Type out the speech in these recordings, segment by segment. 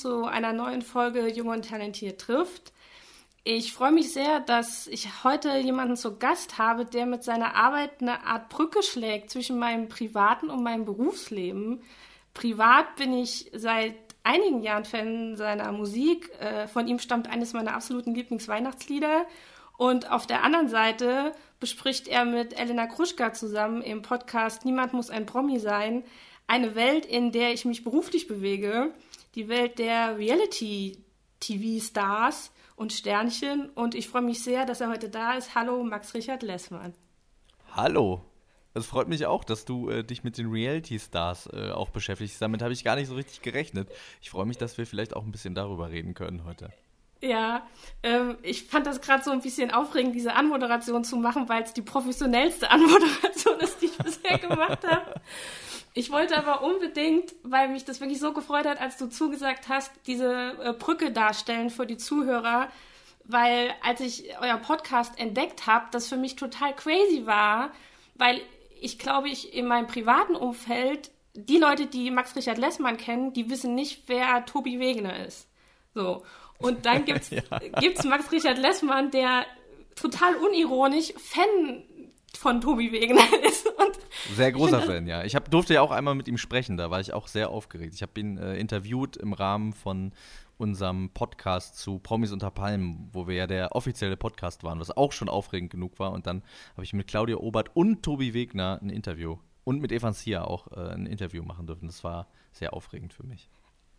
zu einer neuen Folge Jung und Talentiert trifft. Ich freue mich sehr, dass ich heute jemanden zu Gast habe, der mit seiner Arbeit eine Art Brücke schlägt zwischen meinem privaten und meinem Berufsleben. Privat bin ich seit einigen Jahren Fan seiner Musik. Äh, von ihm stammt eines meiner absoluten Lieblingsweihnachtslieder. Und auf der anderen Seite bespricht er mit Elena Kruschka zusammen im Podcast Niemand muss ein Promi sein eine Welt, in der ich mich beruflich bewege. Die Welt der Reality-TV-Stars und Sternchen. Und ich freue mich sehr, dass er heute da ist. Hallo, Max Richard Lessmann. Hallo. Es freut mich auch, dass du äh, dich mit den Reality-Stars äh, auch beschäftigst. Damit habe ich gar nicht so richtig gerechnet. Ich freue mich, dass wir vielleicht auch ein bisschen darüber reden können heute. Ja, ähm, ich fand das gerade so ein bisschen aufregend, diese Anmoderation zu machen, weil es die professionellste Anmoderation ist, die ich bisher gemacht habe. Ich wollte aber unbedingt, weil mich das wirklich so gefreut hat, als du zugesagt hast, diese äh, Brücke darstellen für die Zuhörer, weil als ich euer Podcast entdeckt habe, das für mich total crazy war, weil ich glaube, ich in meinem privaten Umfeld, die Leute, die Max Richard Lessmann kennen, die wissen nicht, wer Tobi Wegener ist. So. Und dann gibt's, ja. gibt's Max Richard Lessmann, der total unironisch Fan von Tobi Wegener ist. Und sehr großer Fan, ja. Ich hab, durfte ja auch einmal mit ihm sprechen, da war ich auch sehr aufgeregt. Ich habe ihn äh, interviewt im Rahmen von unserem Podcast zu Promis unter Palmen, wo wir ja der offizielle Podcast waren, was auch schon aufregend genug war. Und dann habe ich mit Claudia Obert und Tobi Wegner ein Interview und mit Evan Sia auch äh, ein Interview machen dürfen. Das war sehr aufregend für mich.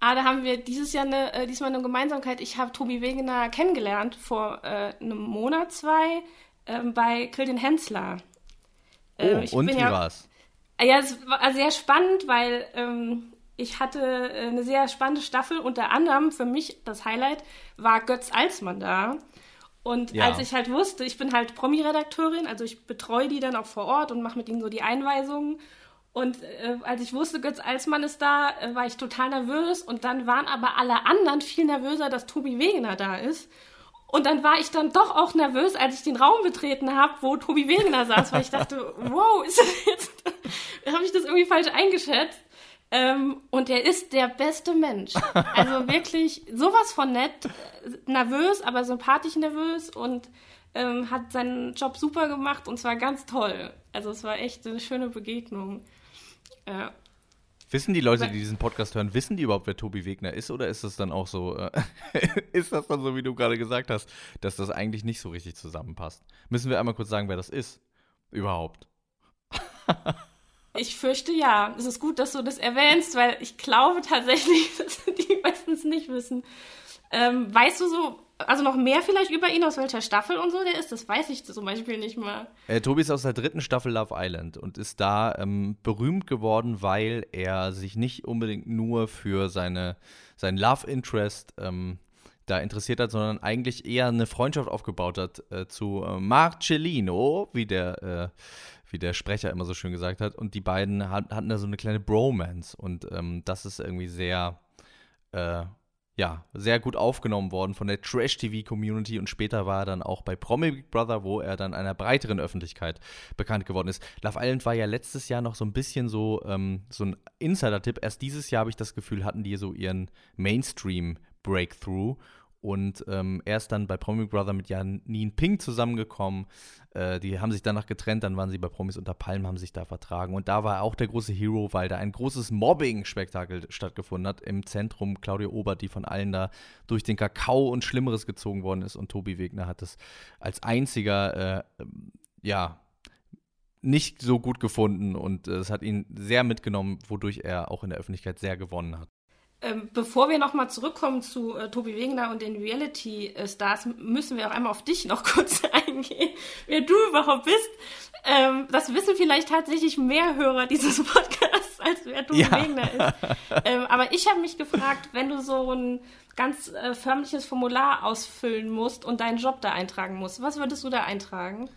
Ah, da haben wir dieses Jahr eine, äh, diesmal eine Gemeinsamkeit. Ich habe Tobi Wegener kennengelernt vor äh, einem Monat, zwei, ähm, bei Kildin Hensler. Ähm, oh, und wie ja, war's? Ja, es war sehr spannend, weil ähm, ich hatte äh, eine sehr spannende Staffel. Unter anderem für mich das Highlight war Götz Alsmann da. Und ja. als ich halt wusste, ich bin halt Promi-Redakteurin, also ich betreue die dann auch vor Ort und mache mit ihnen so die Einweisungen. Und äh, als ich wusste, Götz Alsmann ist da, äh, war ich total nervös. Und dann waren aber alle anderen viel nervöser, dass Tobi Wegener da ist. Und dann war ich dann doch auch nervös, als ich den Raum betreten habe, wo Tobi Wegener saß, weil ich dachte, wow, ist das jetzt, habe ich das irgendwie falsch eingeschätzt? Ähm, und er ist der beste Mensch. Also wirklich sowas von nett, nervös, aber sympathisch nervös und ähm, hat seinen Job super gemacht und zwar ganz toll. Also es war echt eine schöne Begegnung. Ja. Wissen die Leute, die diesen Podcast hören, wissen die überhaupt, wer Tobi Wegner ist? Oder ist das dann auch so, äh, ist das dann so, wie du gerade gesagt hast, dass das eigentlich nicht so richtig zusammenpasst? Müssen wir einmal kurz sagen, wer das ist? Überhaupt. ich fürchte ja. Es ist gut, dass du das erwähnst, weil ich glaube tatsächlich, dass die meistens nicht wissen. Ähm, weißt du so, also noch mehr vielleicht über ihn, aus welcher Staffel und so der ist, das weiß ich zum Beispiel nicht mal. Äh, Tobi ist aus der dritten Staffel Love Island und ist da ähm, berühmt geworden, weil er sich nicht unbedingt nur für seine, sein Love Interest ähm, da interessiert hat, sondern eigentlich eher eine Freundschaft aufgebaut hat äh, zu äh, Marcellino, wie der, äh, wie der Sprecher immer so schön gesagt hat. Und die beiden hat, hatten da so eine kleine Bromance und ähm, das ist irgendwie sehr äh, ja, sehr gut aufgenommen worden von der Trash-TV-Community und später war er dann auch bei Promi Big Brother, wo er dann einer breiteren Öffentlichkeit bekannt geworden ist. Love Island war ja letztes Jahr noch so ein bisschen so, ähm, so ein Insider-Tipp. Erst dieses Jahr habe ich das Gefühl, hatten die so ihren Mainstream-Breakthrough und ähm, er ist dann bei Promi Brother mit Janine Pink zusammengekommen. Äh, die haben sich danach getrennt, dann waren sie bei Promis unter Palmen, haben sich da vertragen. Und da war er auch der große Hero, weil da ein großes Mobbing-Spektakel stattgefunden hat. Im Zentrum Claudia Obert, die von allen da durch den Kakao und Schlimmeres gezogen worden ist. Und Tobi Wegner hat es als einziger, äh, ja, nicht so gut gefunden und äh, es hat ihn sehr mitgenommen, wodurch er auch in der Öffentlichkeit sehr gewonnen hat. Ähm, bevor wir nochmal zurückkommen zu äh, Tobi Wegener und den Reality-Stars, müssen wir auch einmal auf dich noch kurz eingehen, wer du überhaupt bist. Ähm, das wissen vielleicht tatsächlich mehr Hörer dieses Podcasts, als wer Tobi ja. Wegener ist. Ähm, aber ich habe mich gefragt, wenn du so ein ganz äh, förmliches Formular ausfüllen musst und deinen Job da eintragen musst, was würdest du da eintragen?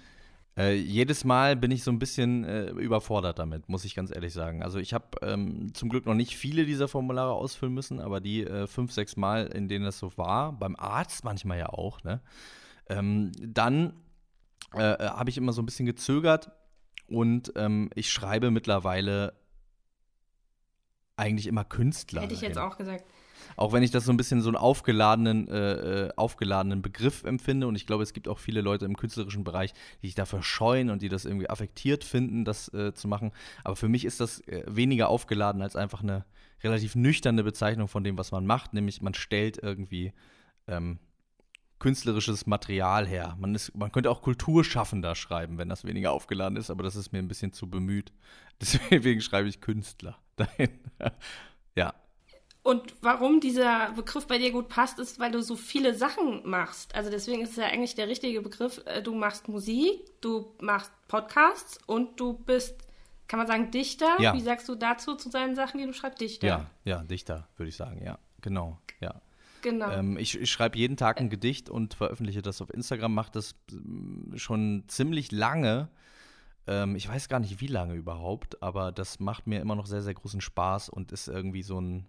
Äh, jedes Mal bin ich so ein bisschen äh, überfordert damit, muss ich ganz ehrlich sagen. Also ich habe ähm, zum Glück noch nicht viele dieser Formulare ausfüllen müssen, aber die äh, fünf, sechs Mal, in denen das so war, beim Arzt manchmal ja auch, ne? Ähm, dann äh, äh, habe ich immer so ein bisschen gezögert und ähm, ich schreibe mittlerweile eigentlich immer Künstler. Hätte ich jetzt auch gesagt. Auch wenn ich das so ein bisschen so einen aufgeladenen, äh, äh, aufgeladenen Begriff empfinde und ich glaube, es gibt auch viele Leute im künstlerischen Bereich, die sich dafür scheuen und die das irgendwie affektiert finden, das äh, zu machen. Aber für mich ist das äh, weniger aufgeladen als einfach eine relativ nüchterne Bezeichnung von dem, was man macht, nämlich man stellt irgendwie ähm, künstlerisches Material her. Man, ist, man könnte auch Kulturschaffender schreiben, wenn das weniger aufgeladen ist, aber das ist mir ein bisschen zu bemüht. Deswegen schreibe ich Künstler dahin. Und warum dieser Begriff bei dir gut passt, ist, weil du so viele Sachen machst. Also deswegen ist es ja eigentlich der richtige Begriff. Äh, du machst Musik, du machst Podcasts und du bist, kann man sagen, Dichter. Ja. Wie sagst du dazu zu seinen Sachen, die du schreibst? Dichter. Ja, ja, Dichter, würde ich sagen, ja. Genau, ja. Genau. Ähm, ich, ich schreibe jeden Tag ein Gedicht und veröffentliche das auf Instagram, mache das mm, schon ziemlich lange. Ähm, ich weiß gar nicht, wie lange überhaupt, aber das macht mir immer noch sehr, sehr großen Spaß und ist irgendwie so ein,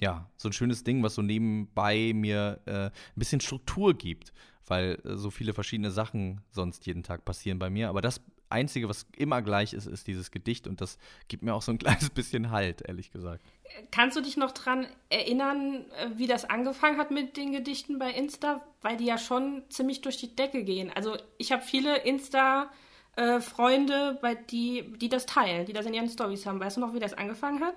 ja, so ein schönes Ding, was so nebenbei mir äh, ein bisschen Struktur gibt, weil äh, so viele verschiedene Sachen sonst jeden Tag passieren bei mir. Aber das Einzige, was immer gleich ist, ist dieses Gedicht und das gibt mir auch so ein kleines bisschen Halt, ehrlich gesagt. Kannst du dich noch daran erinnern, äh, wie das angefangen hat mit den Gedichten bei Insta? Weil die ja schon ziemlich durch die Decke gehen. Also ich habe viele Insta-Freunde, äh, die, die das teilen, die das in ihren Stories haben. Weißt du noch, wie das angefangen hat?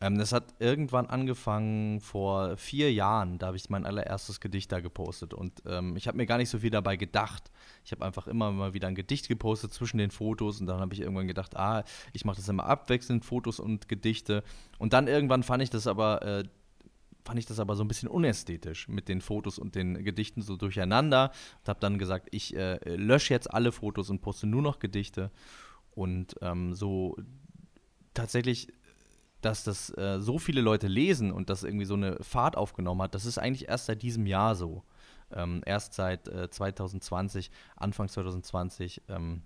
Ähm, das hat irgendwann angefangen vor vier Jahren. Da habe ich mein allererstes Gedicht da gepostet. Und ähm, ich habe mir gar nicht so viel dabei gedacht. Ich habe einfach immer mal wieder ein Gedicht gepostet zwischen den Fotos. Und dann habe ich irgendwann gedacht, ah, ich mache das immer abwechselnd, Fotos und Gedichte. Und dann irgendwann fand ich das aber. Äh, fand ich das aber so ein bisschen unästhetisch mit den Fotos und den Gedichten so durcheinander und habe dann gesagt, ich äh, lösche jetzt alle Fotos und poste nur noch Gedichte und ähm, so tatsächlich dass das äh, so viele Leute lesen und das irgendwie so eine Fahrt aufgenommen hat, das ist eigentlich erst seit diesem Jahr so. Ähm, erst seit äh, 2020, Anfang 2020, ähm,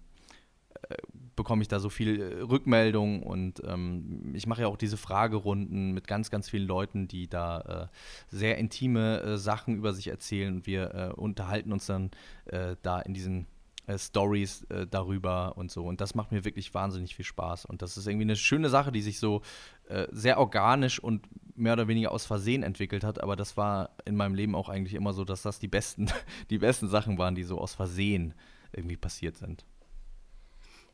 äh, bekomme ich da so viel äh, Rückmeldung und ähm, ich mache ja auch diese Fragerunden mit ganz, ganz vielen Leuten, die da äh, sehr intime äh, Sachen über sich erzählen und wir unterhalten uns dann da in diesen äh, Stories äh, darüber und so. Und das macht mir wirklich wahnsinnig viel Spaß. Und das ist irgendwie eine schöne Sache, die sich so äh, sehr organisch und mehr oder weniger aus Versehen entwickelt hat. Aber das war in meinem Leben auch eigentlich immer so, dass das die besten, die besten Sachen waren, die so aus Versehen irgendwie passiert sind.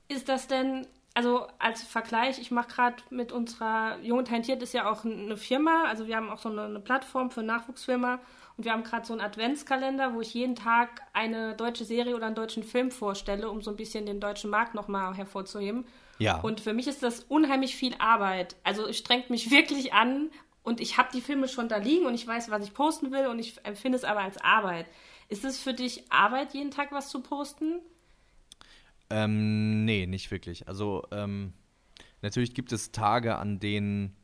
Ist das denn also als Vergleich, ich mache gerade mit unserer Jung und Talentiert ist ja auch eine Firma, also wir haben auch so eine, eine Plattform für Nachwuchsfirma und wir haben gerade so einen Adventskalender, wo ich jeden Tag eine deutsche Serie oder einen deutschen Film vorstelle, um so ein bisschen den deutschen Markt nochmal hervorzuheben. Ja. Und für mich ist das unheimlich viel Arbeit. Also es strengt mich wirklich an und ich habe die Filme schon da liegen und ich weiß, was ich posten will und ich empfinde es aber als Arbeit. Ist es für dich Arbeit, jeden Tag was zu posten? Ähm, nee, nicht wirklich. Also, ähm, natürlich gibt es Tage, an denen.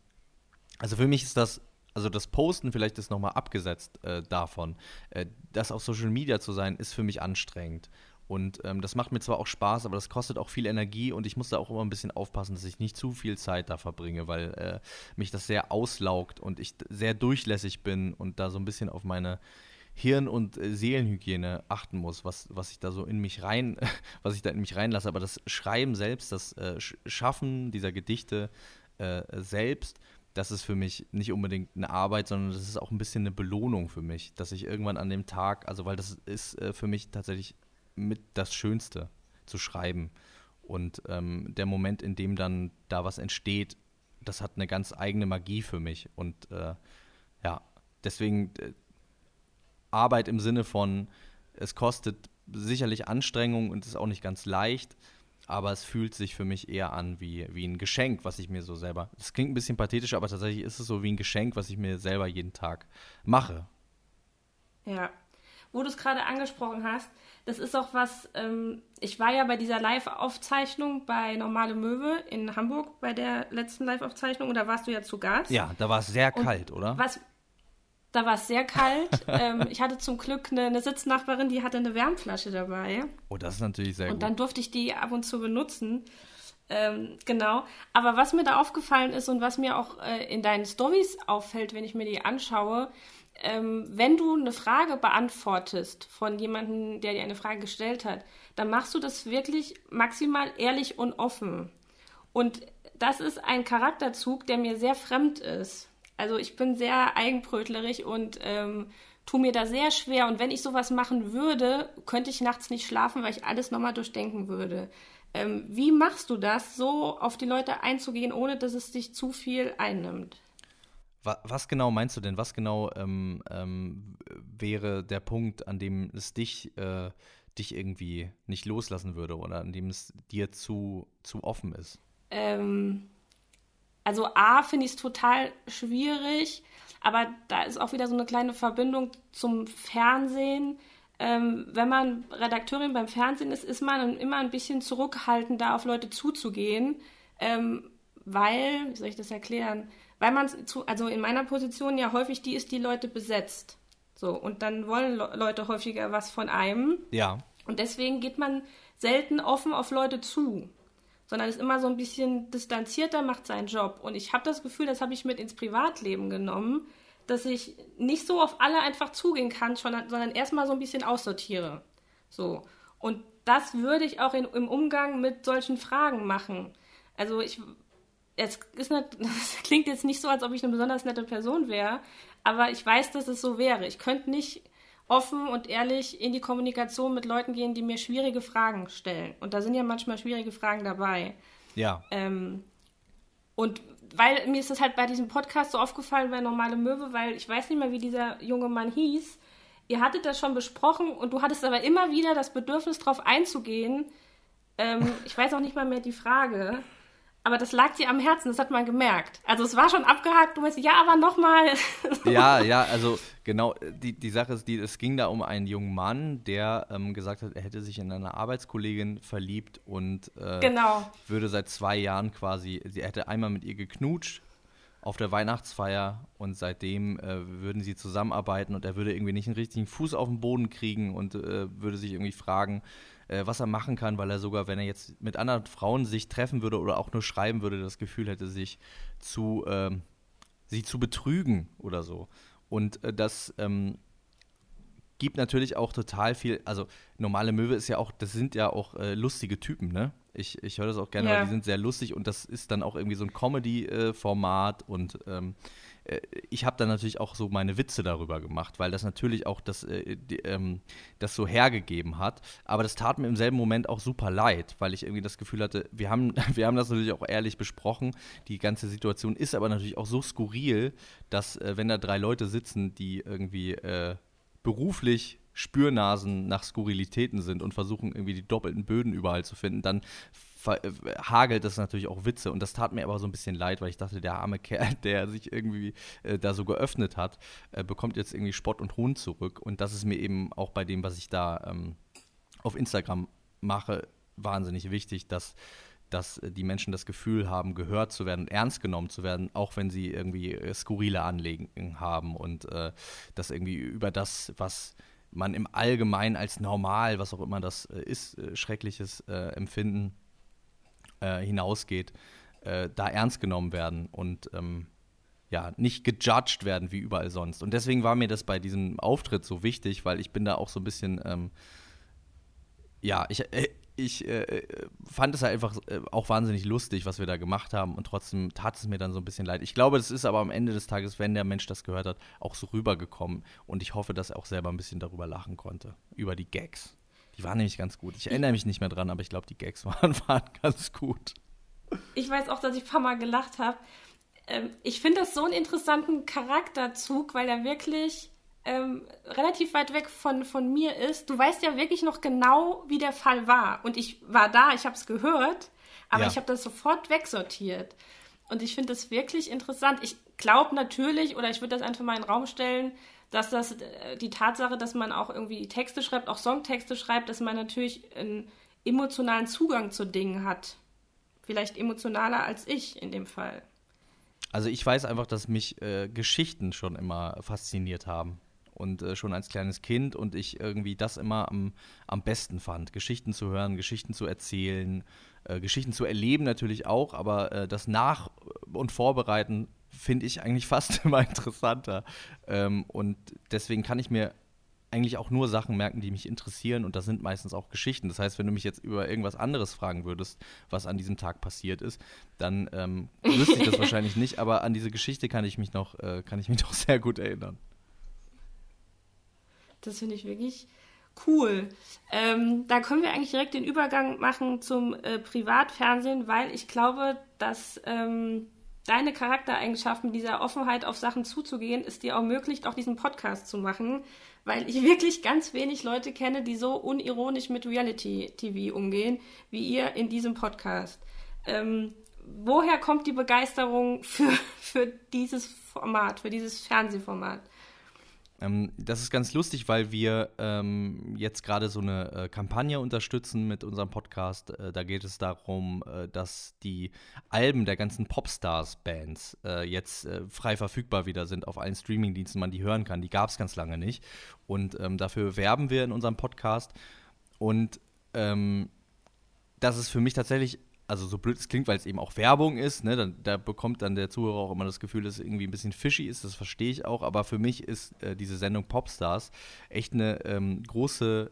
Also für mich ist das, also das Posten vielleicht ist nochmal abgesetzt äh, davon. Äh, das auf Social Media zu sein, ist für mich anstrengend. Und ähm, das macht mir zwar auch Spaß, aber das kostet auch viel Energie und ich muss da auch immer ein bisschen aufpassen, dass ich nicht zu viel Zeit da verbringe, weil äh, mich das sehr auslaugt und ich sehr durchlässig bin und da so ein bisschen auf meine Hirn- und äh, Seelenhygiene achten muss, was, was ich da so in mich rein, was ich da in mich reinlasse. Aber das Schreiben selbst, das äh, Schaffen dieser Gedichte äh, selbst, das ist für mich nicht unbedingt eine Arbeit, sondern das ist auch ein bisschen eine Belohnung für mich, dass ich irgendwann an dem Tag, also weil das ist äh, für mich tatsächlich mit das Schönste zu schreiben. Und ähm, der Moment, in dem dann da was entsteht, das hat eine ganz eigene Magie für mich. Und äh, ja, deswegen äh, Arbeit im Sinne von, es kostet sicherlich Anstrengung und ist auch nicht ganz leicht, aber es fühlt sich für mich eher an wie, wie ein Geschenk, was ich mir so selber. Das klingt ein bisschen pathetisch, aber tatsächlich ist es so wie ein Geschenk, was ich mir selber jeden Tag mache. Ja, wo du es gerade angesprochen hast, das ist auch was, ähm, ich war ja bei dieser Live-Aufzeichnung bei Normale Möwe in Hamburg, bei der letzten Live-Aufzeichnung, und da warst du ja zu Gast. Ja, da war es sehr kalt, und oder? Was, da war es sehr kalt. ähm, ich hatte zum Glück eine, eine, Sitznachbarin, die hatte eine Wärmflasche dabei. Oh, das ist natürlich sehr und gut. Und dann durfte ich die ab und zu benutzen. Ähm, genau. Aber was mir da aufgefallen ist und was mir auch äh, in deinen Stories auffällt, wenn ich mir die anschaue, ähm, wenn du eine Frage beantwortest von jemandem, der dir eine Frage gestellt hat, dann machst du das wirklich maximal ehrlich und offen. Und das ist ein Charakterzug, der mir sehr fremd ist. Also ich bin sehr eigenbrötlerig und ähm, tue mir da sehr schwer. Und wenn ich sowas machen würde, könnte ich nachts nicht schlafen, weil ich alles nochmal durchdenken würde. Ähm, wie machst du das, so auf die Leute einzugehen, ohne dass es dich zu viel einnimmt? Was genau meinst du denn? Was genau ähm, ähm, wäre der Punkt, an dem es dich, äh, dich irgendwie nicht loslassen würde oder an dem es dir zu, zu offen ist? Ähm, also A finde ich es total schwierig, aber da ist auch wieder so eine kleine Verbindung zum Fernsehen. Ähm, wenn man Redakteurin beim Fernsehen ist, ist man immer ein bisschen zurückhaltend, da auf Leute zuzugehen, ähm, weil, wie soll ich das erklären? Weil man zu, also in meiner Position ja häufig die ist, die Leute besetzt. So, und dann wollen Le Leute häufiger was von einem. Ja. Und deswegen geht man selten offen auf Leute zu sondern ist immer so ein bisschen distanzierter, macht seinen Job. Und ich habe das Gefühl, das habe ich mit ins Privatleben genommen, dass ich nicht so auf alle einfach zugehen kann, sondern erstmal so ein bisschen aussortiere. So. Und das würde ich auch in, im Umgang mit solchen Fragen machen. Also ich, es ist nicht, das klingt jetzt nicht so, als ob ich eine besonders nette Person wäre, aber ich weiß, dass es so wäre. Ich könnte nicht offen und ehrlich in die Kommunikation mit Leuten gehen, die mir schwierige Fragen stellen. Und da sind ja manchmal schwierige Fragen dabei. Ja. Ähm, und weil mir ist das halt bei diesem Podcast so aufgefallen bei Normale Möwe, weil ich weiß nicht mehr, wie dieser junge Mann hieß. Ihr hattet das schon besprochen und du hattest aber immer wieder das Bedürfnis, darauf einzugehen. Ähm, ich weiß auch nicht mal mehr die Frage. Aber das lag dir am Herzen, das hat man gemerkt. Also es war schon abgehakt, du meinst, ja, aber nochmal. ja, ja, also genau, die, die Sache ist, die, es ging da um einen jungen Mann, der ähm, gesagt hat, er hätte sich in eine Arbeitskollegin verliebt und äh, genau. würde seit zwei Jahren quasi, sie hätte einmal mit ihr geknutscht auf der Weihnachtsfeier und seitdem äh, würden sie zusammenarbeiten und er würde irgendwie nicht einen richtigen Fuß auf den Boden kriegen und äh, würde sich irgendwie fragen, äh, was er machen kann, weil er sogar, wenn er jetzt mit anderen Frauen sich treffen würde oder auch nur schreiben würde, das Gefühl hätte, sich zu, ähm, sie zu betrügen oder so. Und äh, das ähm, gibt natürlich auch total viel, also normale Möwe ist ja auch, das sind ja auch äh, lustige Typen, ne? Ich, ich höre das auch gerne, ja. weil die sind sehr lustig und das ist dann auch irgendwie so ein Comedy-Format und ähm, äh, ich habe dann natürlich auch so meine Witze darüber gemacht, weil das natürlich auch das, äh, die, ähm, das so hergegeben hat. Aber das tat mir im selben Moment auch super leid, weil ich irgendwie das Gefühl hatte, wir haben, wir haben das natürlich auch ehrlich besprochen. Die ganze Situation ist aber natürlich auch so skurril, dass äh, wenn da drei Leute sitzen, die irgendwie äh, beruflich Spürnasen nach Skurrilitäten sind und versuchen irgendwie die doppelten Böden überall zu finden, dann äh, hagelt das natürlich auch Witze. Und das tat mir aber so ein bisschen leid, weil ich dachte, der arme Kerl, der sich irgendwie äh, da so geöffnet hat, äh, bekommt jetzt irgendwie Spott und Hohn zurück. Und das ist mir eben auch bei dem, was ich da ähm, auf Instagram mache, wahnsinnig wichtig, dass dass die Menschen das Gefühl haben, gehört zu werden, ernst genommen zu werden, auch wenn sie irgendwie äh, skurrile Anliegen haben und äh, das irgendwie über das, was man im Allgemeinen als normal, was auch immer das äh, ist, äh, schreckliches äh, Empfinden äh, hinausgeht, äh, da ernst genommen werden und ähm, ja, nicht gejudged werden wie überall sonst. Und deswegen war mir das bei diesem Auftritt so wichtig, weil ich bin da auch so ein bisschen, ähm, ja, ich, äh, ich äh, fand es halt einfach äh, auch wahnsinnig lustig, was wir da gemacht haben und trotzdem tat es mir dann so ein bisschen leid. Ich glaube, das ist aber am Ende des Tages, wenn der Mensch das gehört hat, auch so rübergekommen und ich hoffe, dass er auch selber ein bisschen darüber lachen konnte, über die Gags. Die waren nämlich ganz gut. Ich erinnere mich nicht mehr dran, aber ich glaube, die Gags waren, waren ganz gut. Ich weiß auch, dass ich ein paar Mal gelacht habe. Ähm, ich finde das so einen interessanten Charakterzug, weil er wirklich ähm, relativ weit weg von, von mir ist. Du weißt ja wirklich noch genau, wie der Fall war. Und ich war da, ich habe es gehört, aber ja. ich habe das sofort wegsortiert. Und ich finde das wirklich interessant. Ich glaube natürlich, oder ich würde das einfach mal in den Raum stellen, dass das äh, die Tatsache, dass man auch irgendwie Texte schreibt, auch Songtexte schreibt, dass man natürlich einen emotionalen Zugang zu Dingen hat. Vielleicht emotionaler als ich in dem Fall. Also ich weiß einfach, dass mich äh, Geschichten schon immer fasziniert haben. Und äh, schon als kleines Kind und ich irgendwie das immer am, am besten fand. Geschichten zu hören, Geschichten zu erzählen, äh, Geschichten zu erleben natürlich auch, aber äh, das Nach- und Vorbereiten finde ich eigentlich fast immer interessanter. Ähm, und deswegen kann ich mir eigentlich auch nur Sachen merken, die mich interessieren und das sind meistens auch Geschichten. Das heißt, wenn du mich jetzt über irgendwas anderes fragen würdest, was an diesem Tag passiert ist, dann ähm, wüsste ich das wahrscheinlich nicht, aber an diese Geschichte kann ich mich noch, äh, kann ich mich noch sehr gut erinnern. Das finde ich wirklich cool. Ähm, da können wir eigentlich direkt den Übergang machen zum äh, Privatfernsehen, weil ich glaube, dass ähm, deine Charaktereigenschaften, dieser Offenheit auf Sachen zuzugehen, es dir auch möglich, auch diesen Podcast zu machen, weil ich wirklich ganz wenig Leute kenne, die so unironisch mit Reality-TV umgehen, wie ihr in diesem Podcast. Ähm, woher kommt die Begeisterung für, für dieses Format, für dieses Fernsehformat? Ähm, das ist ganz lustig, weil wir ähm, jetzt gerade so eine äh, Kampagne unterstützen mit unserem Podcast. Äh, da geht es darum, äh, dass die Alben der ganzen Popstars-Bands äh, jetzt äh, frei verfügbar wieder sind auf allen Streamingdiensten, man die hören kann. Die gab es ganz lange nicht. Und ähm, dafür werben wir in unserem Podcast. Und ähm, das ist für mich tatsächlich also so blöd es klingt, weil es eben auch Werbung ist, ne, dann, da bekommt dann der Zuhörer auch immer das Gefühl, dass es irgendwie ein bisschen fishy ist, das verstehe ich auch, aber für mich ist äh, diese Sendung Popstars echt eine ähm, große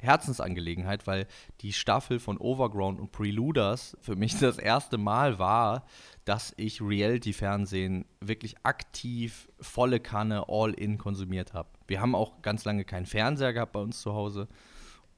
Herzensangelegenheit, weil die Staffel von Overground und Preluders für mich das erste Mal war, dass ich Reality-Fernsehen wirklich aktiv, volle Kanne, all in konsumiert habe. Wir haben auch ganz lange keinen Fernseher gehabt bei uns zu Hause.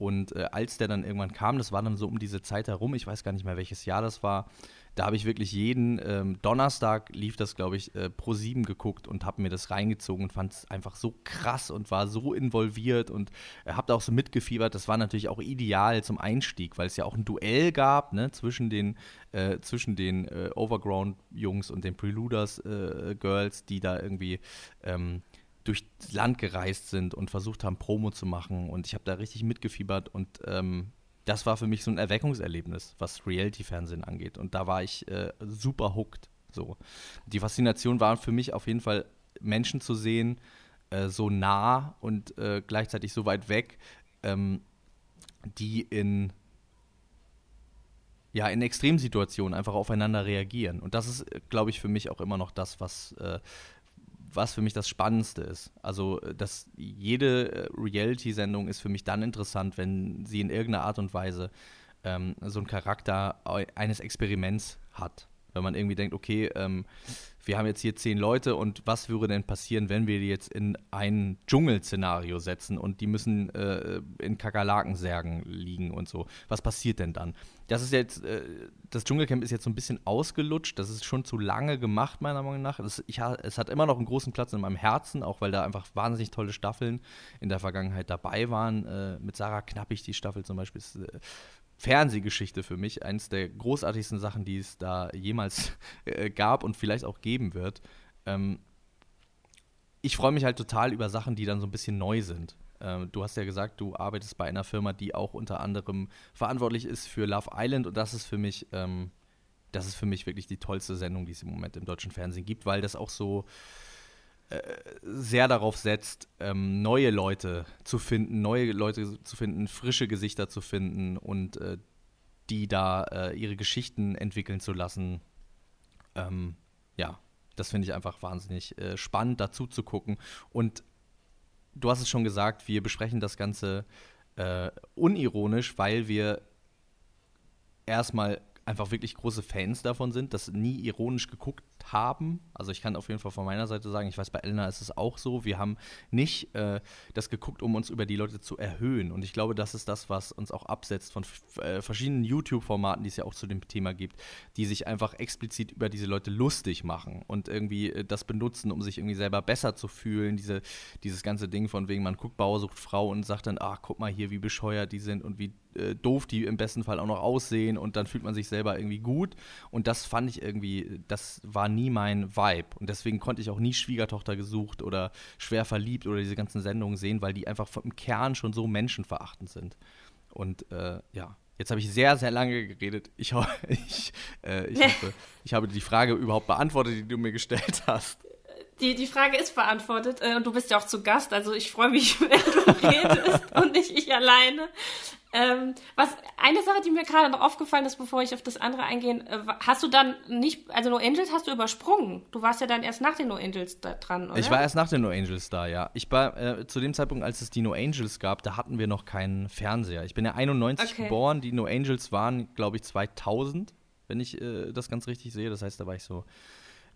Und äh, als der dann irgendwann kam, das war dann so um diese Zeit herum, ich weiß gar nicht mehr, welches Jahr das war, da habe ich wirklich jeden ähm, Donnerstag lief das, glaube ich, äh, pro sieben geguckt und habe mir das reingezogen und fand es einfach so krass und war so involviert und äh, habe da auch so mitgefiebert. Das war natürlich auch ideal zum Einstieg, weil es ja auch ein Duell gab ne, zwischen den, äh, zwischen den äh, Overground-Jungs und den Preluders-Girls, äh, die da irgendwie ähm, durchs Land gereist sind und versucht haben, Promo zu machen. Und ich habe da richtig mitgefiebert und ähm, das war für mich so ein Erweckungserlebnis, was Reality-Fernsehen angeht. Und da war ich äh, super hooked. So. Die Faszination war für mich auf jeden Fall, Menschen zu sehen, äh, so nah und äh, gleichzeitig so weit weg, ähm, die in ja, in Extremsituationen einfach aufeinander reagieren. Und das ist, äh, glaube ich, für mich auch immer noch das, was äh, was für mich das Spannendste ist. Also, äh, dass jede äh, Reality-Sendung ist für mich dann interessant, wenn sie in irgendeiner Art und Weise ähm, so einen Charakter eines Experiments hat wenn man irgendwie denkt, okay, ähm, wir haben jetzt hier zehn Leute und was würde denn passieren, wenn wir die jetzt in ein Dschungelszenario setzen und die müssen äh, in Kakerlakensärgen liegen und so. Was passiert denn dann? Das ist jetzt, äh, das Dschungelcamp ist jetzt so ein bisschen ausgelutscht, das ist schon zu lange gemacht, meiner Meinung nach. Das, ich, es hat immer noch einen großen Platz in meinem Herzen, auch weil da einfach wahnsinnig tolle Staffeln in der Vergangenheit dabei waren. Äh, mit Sarah Knappig die Staffel zum Beispiel ist äh, Fernsehgeschichte für mich. Eines der großartigsten Sachen, die es da jemals äh, gab und vielleicht auch geben wird. Ähm, ich freue mich halt total über Sachen, die dann so ein bisschen neu sind. Ähm, du hast ja gesagt, du arbeitest bei einer Firma, die auch unter anderem verantwortlich ist für Love Island und das ist für mich, ähm, das ist für mich wirklich die tollste Sendung, die es im Moment im deutschen Fernsehen gibt, weil das auch so sehr darauf setzt, ähm, neue Leute zu finden, neue Leute zu finden, frische Gesichter zu finden und äh, die da äh, ihre Geschichten entwickeln zu lassen. Ähm, ja, das finde ich einfach wahnsinnig äh, spannend, dazu zu gucken. Und du hast es schon gesagt, wir besprechen das Ganze äh, unironisch, weil wir erstmal einfach wirklich große Fans davon sind, das nie ironisch geguckt haben. Also ich kann auf jeden Fall von meiner Seite sagen, ich weiß, bei Elena ist es auch so. Wir haben nicht äh, das geguckt, um uns über die Leute zu erhöhen. Und ich glaube, das ist das, was uns auch absetzt von äh, verschiedenen YouTube-Formaten, die es ja auch zu dem Thema gibt, die sich einfach explizit über diese Leute lustig machen und irgendwie äh, das benutzen, um sich irgendwie selber besser zu fühlen. Diese, dieses ganze Ding von wegen, man guckt Bauer sucht Frau und sagt dann, ach, guck mal hier, wie bescheuert die sind und wie äh, doof die im besten Fall auch noch aussehen und dann fühlt man sich selber irgendwie gut. Und das fand ich irgendwie, das war nie mein Vibe. Und deswegen konnte ich auch nie Schwiegertochter gesucht oder schwer verliebt oder diese ganzen Sendungen sehen, weil die einfach vom Kern schon so menschenverachtend sind. Und äh, ja, jetzt habe ich sehr, sehr lange geredet. Ich, ich, äh, ich, hoffe, ich habe die Frage überhaupt beantwortet, die du mir gestellt hast. Die, die Frage ist beantwortet äh, und du bist ja auch zu Gast, also ich freue mich, wenn du redest und nicht ich alleine. Ähm, was eine Sache, die mir gerade noch aufgefallen ist, bevor ich auf das andere eingehe, äh, hast du dann nicht, also No Angels hast du übersprungen. Du warst ja dann erst nach den No Angels da dran, oder? Ich war erst nach den No Angels da, ja. Ich war äh, zu dem Zeitpunkt, als es die No Angels gab, da hatten wir noch keinen Fernseher. Ich bin ja 91 okay. geboren, die No Angels waren, glaube ich, 2000, wenn ich äh, das ganz richtig sehe. Das heißt, da war ich so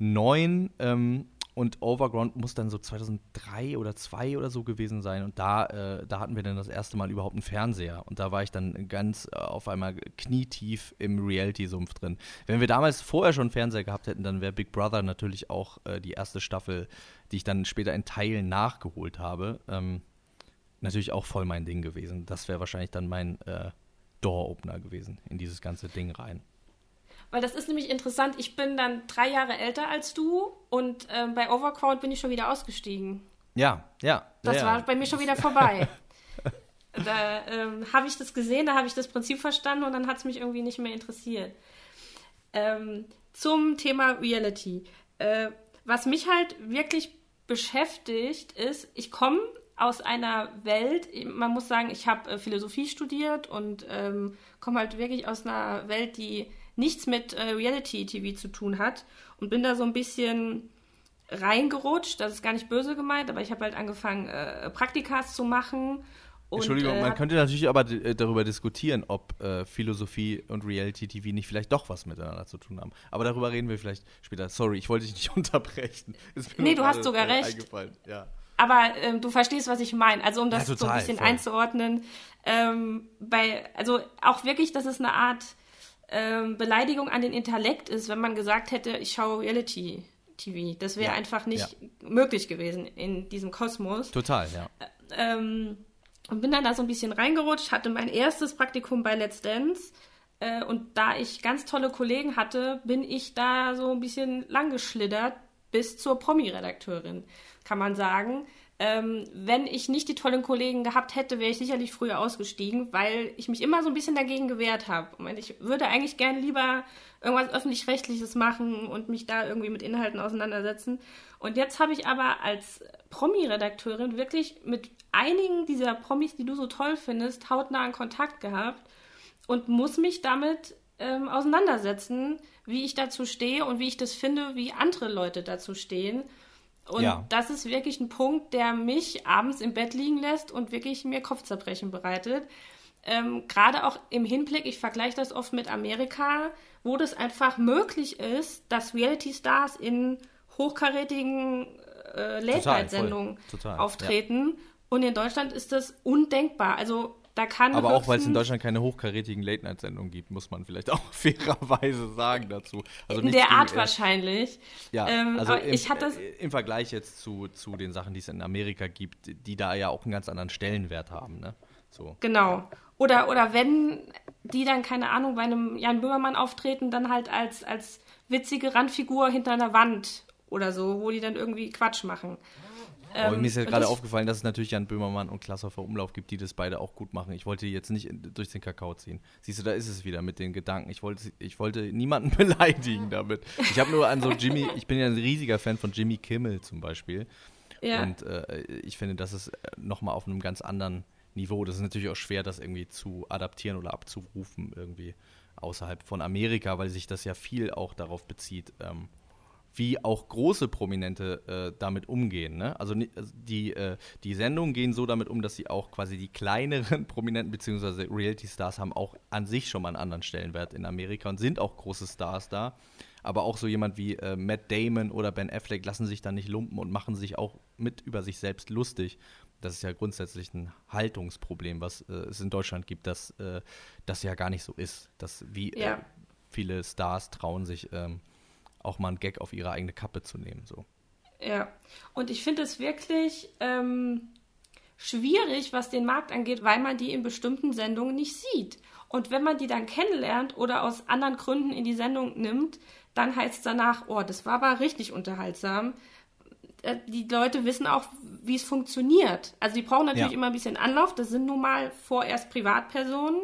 neun. Ähm, und Overground muss dann so 2003 oder 2002 oder so gewesen sein. Und da, äh, da hatten wir dann das erste Mal überhaupt einen Fernseher. Und da war ich dann ganz äh, auf einmal knietief im Reality-Sumpf drin. Wenn wir damals vorher schon einen Fernseher gehabt hätten, dann wäre Big Brother natürlich auch äh, die erste Staffel, die ich dann später in Teilen nachgeholt habe. Ähm, natürlich auch voll mein Ding gewesen. Das wäre wahrscheinlich dann mein äh, Door-Opener gewesen in dieses ganze Ding rein. Weil das ist nämlich interessant. Ich bin dann drei Jahre älter als du und äh, bei Overcrowd bin ich schon wieder ausgestiegen. Ja, ja. Das ja, war bei mir schon wieder vorbei. da ähm, habe ich das gesehen, da habe ich das Prinzip verstanden und dann hat es mich irgendwie nicht mehr interessiert. Ähm, zum Thema Reality. Äh, was mich halt wirklich beschäftigt, ist, ich komme aus einer Welt, man muss sagen, ich habe äh, Philosophie studiert und ähm, komme halt wirklich aus einer Welt, die nichts mit äh, Reality-TV zu tun hat und bin da so ein bisschen reingerutscht. Das ist gar nicht böse gemeint, aber ich habe halt angefangen, äh, Praktikas zu machen. Und, Entschuldigung, äh, man könnte natürlich aber äh, darüber diskutieren, ob äh, Philosophie und Reality-TV nicht vielleicht doch was miteinander zu tun haben. Aber darüber reden wir vielleicht später. Sorry, ich wollte dich nicht unterbrechen. nee, du hast sogar äh, recht. Ja. Aber ähm, du verstehst, was ich meine. Also um das ja, total, so ein bisschen voll. einzuordnen. Ähm, bei, also auch wirklich, das ist eine Art ähm, Beleidigung an den Intellekt ist, wenn man gesagt hätte, ich schaue Reality TV. Das wäre ja, einfach nicht ja. möglich gewesen in diesem Kosmos. Total, ja. Ähm, und bin dann da so ein bisschen reingerutscht, hatte mein erstes Praktikum bei Let's Dance. Äh, und da ich ganz tolle Kollegen hatte, bin ich da so ein bisschen langgeschlittert bis zur Promi-Redakteurin, kann man sagen. Ähm, wenn ich nicht die tollen Kollegen gehabt hätte, wäre ich sicherlich früher ausgestiegen, weil ich mich immer so ein bisschen dagegen gewehrt habe. Ich würde eigentlich gerne lieber irgendwas öffentlich-rechtliches machen und mich da irgendwie mit Inhalten auseinandersetzen. Und jetzt habe ich aber als Promi-Redakteurin wirklich mit einigen dieser Promis, die du so toll findest, hautnahen Kontakt gehabt und muss mich damit ähm, auseinandersetzen, wie ich dazu stehe und wie ich das finde, wie andere Leute dazu stehen. Und ja. das ist wirklich ein Punkt, der mich abends im Bett liegen lässt und wirklich mir Kopfzerbrechen bereitet. Ähm, Gerade auch im Hinblick, ich vergleiche das oft mit Amerika, wo das einfach möglich ist, dass Reality-Stars in hochkarätigen äh, Late-Night-Sendungen auftreten. Ja. Und in Deutschland ist das undenkbar. Also da kann Aber auch, weil es in Deutschland keine hochkarätigen Late-Night-Sendungen gibt, muss man vielleicht auch fairerweise sagen dazu. Also in der Art gegen, wahrscheinlich. Ja, ähm, also im, ich hatte äh, im Vergleich jetzt zu, zu den Sachen, die es in Amerika gibt, die da ja auch einen ganz anderen Stellenwert haben. Ne? So. Genau. Oder, oder wenn die dann, keine Ahnung, bei einem Jan Böhmermann auftreten, dann halt als, als witzige Randfigur hinter einer Wand oder so, wo die dann irgendwie Quatsch machen. Ähm, mir ist ja gerade aufgefallen, dass es natürlich Jan Böhmermann und Klasshofer Umlauf gibt, die das beide auch gut machen. Ich wollte jetzt nicht durch den Kakao ziehen. Siehst du, da ist es wieder mit den Gedanken. Ich wollte, ich wollte niemanden beleidigen damit. Ich habe nur an so Jimmy, ich bin ja ein riesiger Fan von Jimmy Kimmel zum Beispiel. Ja. Und äh, ich finde, das ist äh, nochmal auf einem ganz anderen Niveau. Das ist natürlich auch schwer, das irgendwie zu adaptieren oder abzurufen, irgendwie außerhalb von Amerika, weil sich das ja viel auch darauf bezieht. Ähm, wie auch große Prominente äh, damit umgehen. Ne? Also, also die, äh, die Sendungen gehen so damit um, dass sie auch quasi die kleineren Prominenten bzw. Reality-Stars haben auch an sich schon mal einen anderen Stellenwert in Amerika und sind auch große Stars da. Aber auch so jemand wie äh, Matt Damon oder Ben Affleck lassen sich da nicht lumpen und machen sich auch mit über sich selbst lustig. Das ist ja grundsätzlich ein Haltungsproblem, was äh, es in Deutschland gibt, dass äh, das ja gar nicht so ist. Dass wie äh, ja. viele Stars trauen sich ähm, auch mal einen Gag auf ihre eigene Kappe zu nehmen. So. Ja, und ich finde es wirklich ähm, schwierig, was den Markt angeht, weil man die in bestimmten Sendungen nicht sieht. Und wenn man die dann kennenlernt oder aus anderen Gründen in die Sendung nimmt, dann heißt es danach, oh, das war aber richtig unterhaltsam. Äh, die Leute wissen auch, wie es funktioniert. Also die brauchen natürlich ja. immer ein bisschen Anlauf. Das sind nun mal vorerst Privatpersonen.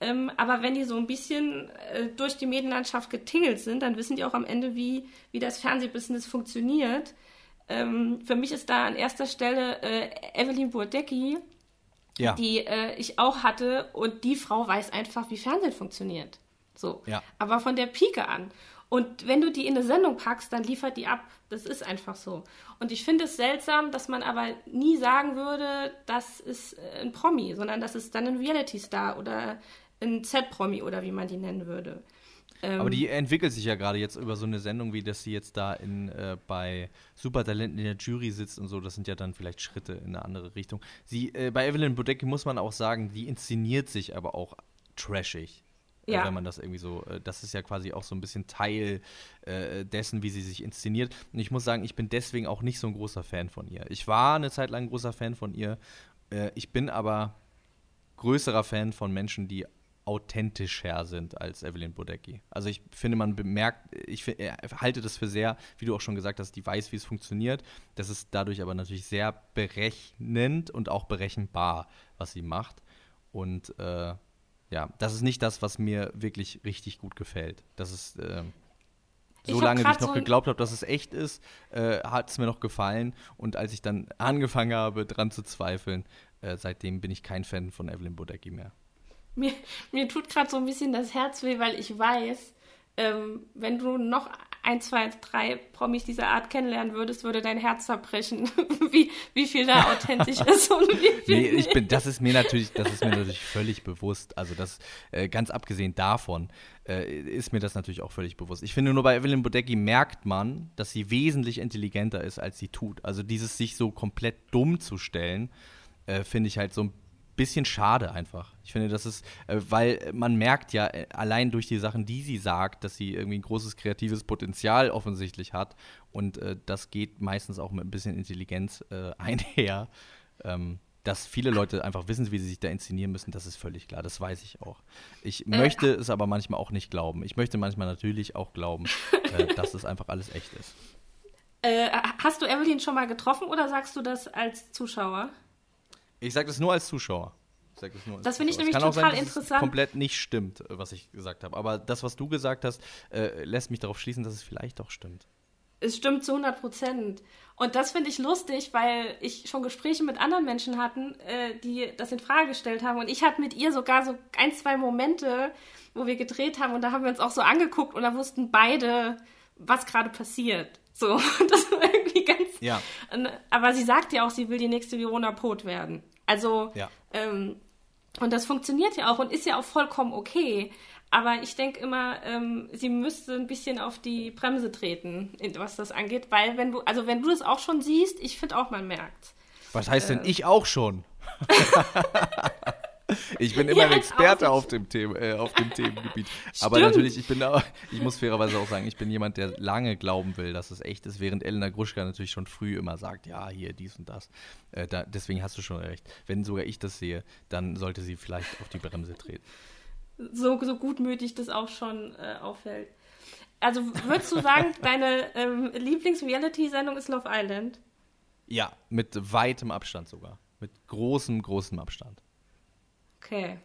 Ähm, aber wenn die so ein bisschen äh, durch die Medienlandschaft getingelt sind, dann wissen die auch am Ende, wie, wie das Fernsehbusiness funktioniert. Ähm, für mich ist da an erster Stelle äh, Evelyn Burdecki, ja. die äh, ich auch hatte. Und die Frau weiß einfach, wie Fernsehen funktioniert. So. Ja. Aber von der Pike an. Und wenn du die in eine Sendung packst, dann liefert die ab. Das ist einfach so. Und ich finde es seltsam, dass man aber nie sagen würde, das ist äh, ein Promi, sondern das ist dann ein Reality-Star oder ein Z-Promi oder wie man die nennen würde. Aber die ähm, entwickelt sich ja gerade jetzt über so eine Sendung, wie dass sie jetzt da in, äh, bei Supertalenten in der Jury sitzt und so. Das sind ja dann vielleicht Schritte in eine andere Richtung. Sie, äh, bei Evelyn Bodecki muss man auch sagen, die inszeniert sich aber auch trashig. Äh, ja. wenn man das irgendwie so, äh, das ist ja quasi auch so ein bisschen Teil äh, dessen, wie sie sich inszeniert. Und ich muss sagen, ich bin deswegen auch nicht so ein großer Fan von ihr. Ich war eine Zeit lang ein großer Fan von ihr. Äh, ich bin aber größerer Fan von Menschen, die authentischer sind als Evelyn Bodecki. Also ich finde, man bemerkt, ich halte das für sehr, wie du auch schon gesagt hast, die weiß, wie es funktioniert. Das ist dadurch aber natürlich sehr berechnend und auch berechenbar, was sie macht. Und äh, ja, das ist nicht das, was mir wirklich richtig gut gefällt. Das ist, äh, solange wie ich noch so geglaubt habe, dass es echt ist, äh, hat es mir noch gefallen. Und als ich dann angefangen habe, dran zu zweifeln, äh, seitdem bin ich kein Fan von Evelyn Bodecki mehr. Mir, mir tut gerade so ein bisschen das Herz weh, weil ich weiß, ähm, wenn du noch ein, zwei, drei Promis dieser Art kennenlernen würdest, würde dein Herz zerbrechen, wie, wie viel da authentisch ist und wie viel nee, ich bin, das ist mir natürlich, das ist mir natürlich völlig bewusst. Also das, äh, ganz abgesehen davon, äh, ist mir das natürlich auch völlig bewusst. Ich finde nur bei Evelyn Bodecki merkt man, dass sie wesentlich intelligenter ist, als sie tut. Also dieses sich so komplett dumm zu stellen, äh, finde ich halt so ein bisschen schade einfach. Ich finde, das ist, äh, weil man merkt ja äh, allein durch die Sachen, die sie sagt, dass sie irgendwie ein großes kreatives Potenzial offensichtlich hat. Und äh, das geht meistens auch mit ein bisschen Intelligenz äh, einher. Ähm, dass viele Leute einfach wissen, wie sie sich da inszenieren müssen, das ist völlig klar. Das weiß ich auch. Ich äh, möchte es aber manchmal auch nicht glauben. Ich möchte manchmal natürlich auch glauben, äh, dass es einfach alles echt ist. hast du Evelyn schon mal getroffen oder sagst du das als Zuschauer? Ich sage das nur als Zuschauer. Das, das finde ich nämlich total sein, interessant. Es komplett nicht stimmt, was ich gesagt habe. Aber das, was du gesagt hast, äh, lässt mich darauf schließen, dass es vielleicht doch stimmt. Es stimmt zu 100 Prozent. Und das finde ich lustig, weil ich schon Gespräche mit anderen Menschen hatten, äh, die das in Frage gestellt haben. Und ich hatte mit ihr sogar so ein, zwei Momente, wo wir gedreht haben. Und da haben wir uns auch so angeguckt und da wussten beide, was gerade passiert. So, das war irgendwie ganz. Ja. Aber sie sagt ja auch, sie will die nächste Verona Pot werden. Also, ja. ähm, und das funktioniert ja auch und ist ja auch vollkommen okay. Aber ich denke immer, ähm, sie müsste ein bisschen auf die Bremse treten, was das angeht, weil wenn du, also wenn du das auch schon siehst, ich finde auch, man merkt. Was heißt äh, denn ich auch schon? Ich bin immer ja, ein Experte auf dem, Thema, äh, auf dem Themengebiet. Aber natürlich, ich bin da, ich muss fairerweise auch sagen, ich bin jemand, der lange glauben will, dass es echt ist, während Elena Gruschka natürlich schon früh immer sagt, ja, hier, dies und das. Äh, da, deswegen hast du schon recht. Wenn sogar ich das sehe, dann sollte sie vielleicht auf die Bremse treten. So, so gutmütig das auch schon äh, auffällt. Also würdest du sagen, deine ähm, Lieblings-Reality-Sendung ist Love Island? Ja, mit weitem Abstand sogar. Mit großem, großem Abstand. Okay.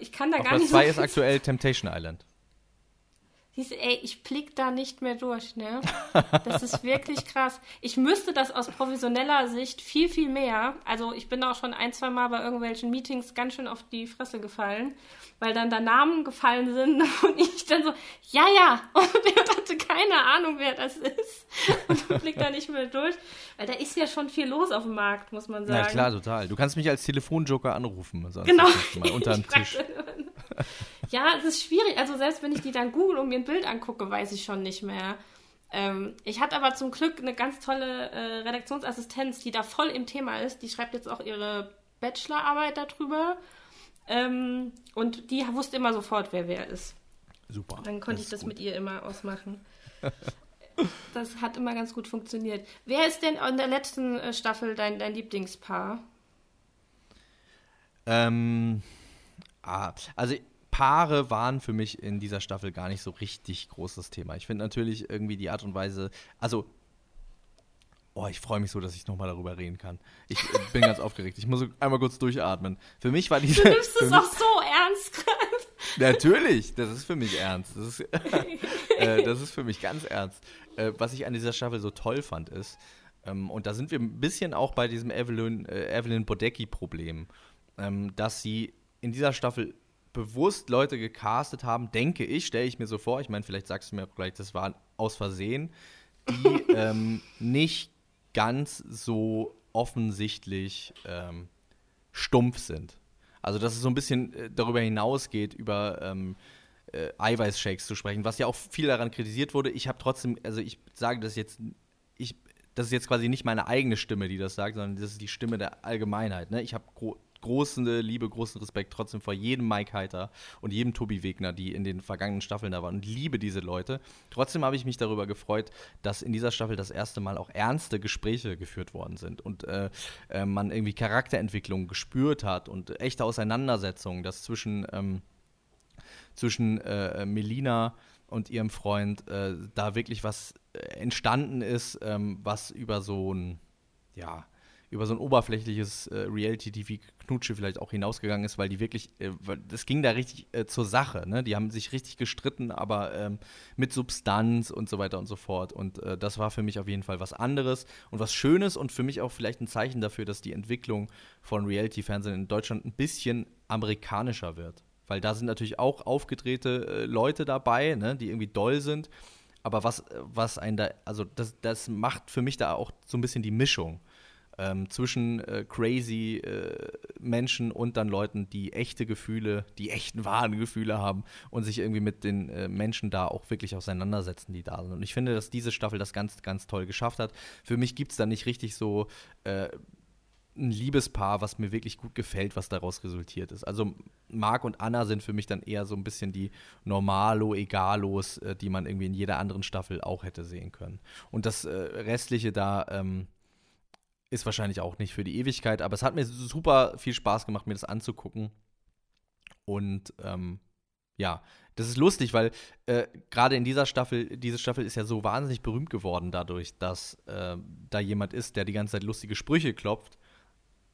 Ich kann da Auf gar Platz nicht. Platz 2 ist aktuell Temptation Island. Siehst du, ey, ich blick da nicht mehr durch, ne? Das ist wirklich krass. Ich müsste das aus professioneller Sicht viel, viel mehr. Also ich bin auch schon ein, zwei Mal bei irgendwelchen Meetings ganz schön auf die Fresse gefallen, weil dann da Namen gefallen sind und ich dann so, ja, ja. Und er hatte keine Ahnung, wer das ist. Und du blick da nicht mehr durch. Weil da ist ja schon viel los auf dem Markt, muss man sagen. Ja, klar, total. Du kannst mich als Telefonjoker anrufen. Genau. Mal unter dem Tisch. Ja, es ist schwierig. Also selbst wenn ich die dann google und mir ein Bild angucke, weiß ich schon nicht mehr. Ähm, ich hatte aber zum Glück eine ganz tolle äh, Redaktionsassistenz, die da voll im Thema ist. Die schreibt jetzt auch ihre Bachelorarbeit darüber. Ähm, und die wusste immer sofort, wer wer ist. Super. Dann konnte das ich das gut. mit ihr immer ausmachen. das hat immer ganz gut funktioniert. Wer ist denn in der letzten äh, Staffel dein, dein Lieblingspaar? Ähm, ah, also Paare waren für mich in dieser Staffel gar nicht so richtig großes Thema. Ich finde natürlich irgendwie die Art und Weise, also Oh, ich freue mich so, dass ich nochmal darüber reden kann. Ich bin ganz aufgeregt. Ich muss einmal kurz durchatmen. Für mich war diese. Du nimmst es auch so ernst gerade. Natürlich, das ist für mich ernst. Das ist, äh, das ist für mich ganz ernst. Äh, was ich an dieser Staffel so toll fand, ist, Ähm, und da sind wir ein bisschen auch bei diesem Evelyn, äh, Evelyn Bodecki-Problem, ähm, dass sie in dieser Staffel bewusst Leute gecastet haben, denke ich, stelle ich mir so vor, ich meine, vielleicht sagst du mir auch gleich, das war aus Versehen, die ähm, nicht ganz so offensichtlich ähm, stumpf sind. Also, dass es so ein bisschen äh, darüber hinausgeht, über ähm, äh, Eiweißshakes zu sprechen, was ja auch viel daran kritisiert wurde. Ich habe trotzdem, also ich sage das jetzt, ich, das ist jetzt quasi nicht meine eigene Stimme, die das sagt, sondern das ist die Stimme der Allgemeinheit. Ne? Ich habe große Liebe, großen Respekt trotzdem vor jedem Mike Heiter und jedem Tobi Wegner, die in den vergangenen Staffeln da waren und liebe diese Leute. Trotzdem habe ich mich darüber gefreut, dass in dieser Staffel das erste Mal auch ernste Gespräche geführt worden sind und äh, äh, man irgendwie Charakterentwicklung gespürt hat und echte Auseinandersetzungen, dass zwischen, ähm, zwischen äh, Melina und ihrem Freund äh, da wirklich was äh, entstanden ist, ähm, was über so ein, ja, über so ein oberflächliches äh, Reality-TV-Knutsche vielleicht auch hinausgegangen ist, weil die wirklich, äh, das ging da richtig äh, zur Sache, ne? Die haben sich richtig gestritten, aber ähm, mit Substanz und so weiter und so fort. Und äh, das war für mich auf jeden Fall was anderes und was Schönes und für mich auch vielleicht ein Zeichen dafür, dass die Entwicklung von Reality-Fernsehen in Deutschland ein bisschen amerikanischer wird. Weil da sind natürlich auch aufgedrehte äh, Leute dabei, ne? die irgendwie doll sind. Aber was, was ein da, also das, das macht für mich da auch so ein bisschen die Mischung ähm, zwischen äh, crazy äh, Menschen und dann Leuten, die echte Gefühle, die echten wahren Gefühle haben und sich irgendwie mit den äh, Menschen da auch wirklich auseinandersetzen, die da sind. Und ich finde, dass diese Staffel das ganz, ganz toll geschafft hat. Für mich gibt es da nicht richtig so äh, ein Liebespaar, was mir wirklich gut gefällt, was daraus resultiert ist. Also Marc und Anna sind für mich dann eher so ein bisschen die Normalo, Egalos, äh, die man irgendwie in jeder anderen Staffel auch hätte sehen können. Und das äh, restliche da, ähm, ist wahrscheinlich auch nicht für die Ewigkeit, aber es hat mir super viel Spaß gemacht, mir das anzugucken. Und ähm, ja, das ist lustig, weil äh, gerade in dieser Staffel, diese Staffel ist ja so wahnsinnig berühmt geworden dadurch, dass äh, da jemand ist, der die ganze Zeit lustige Sprüche klopft.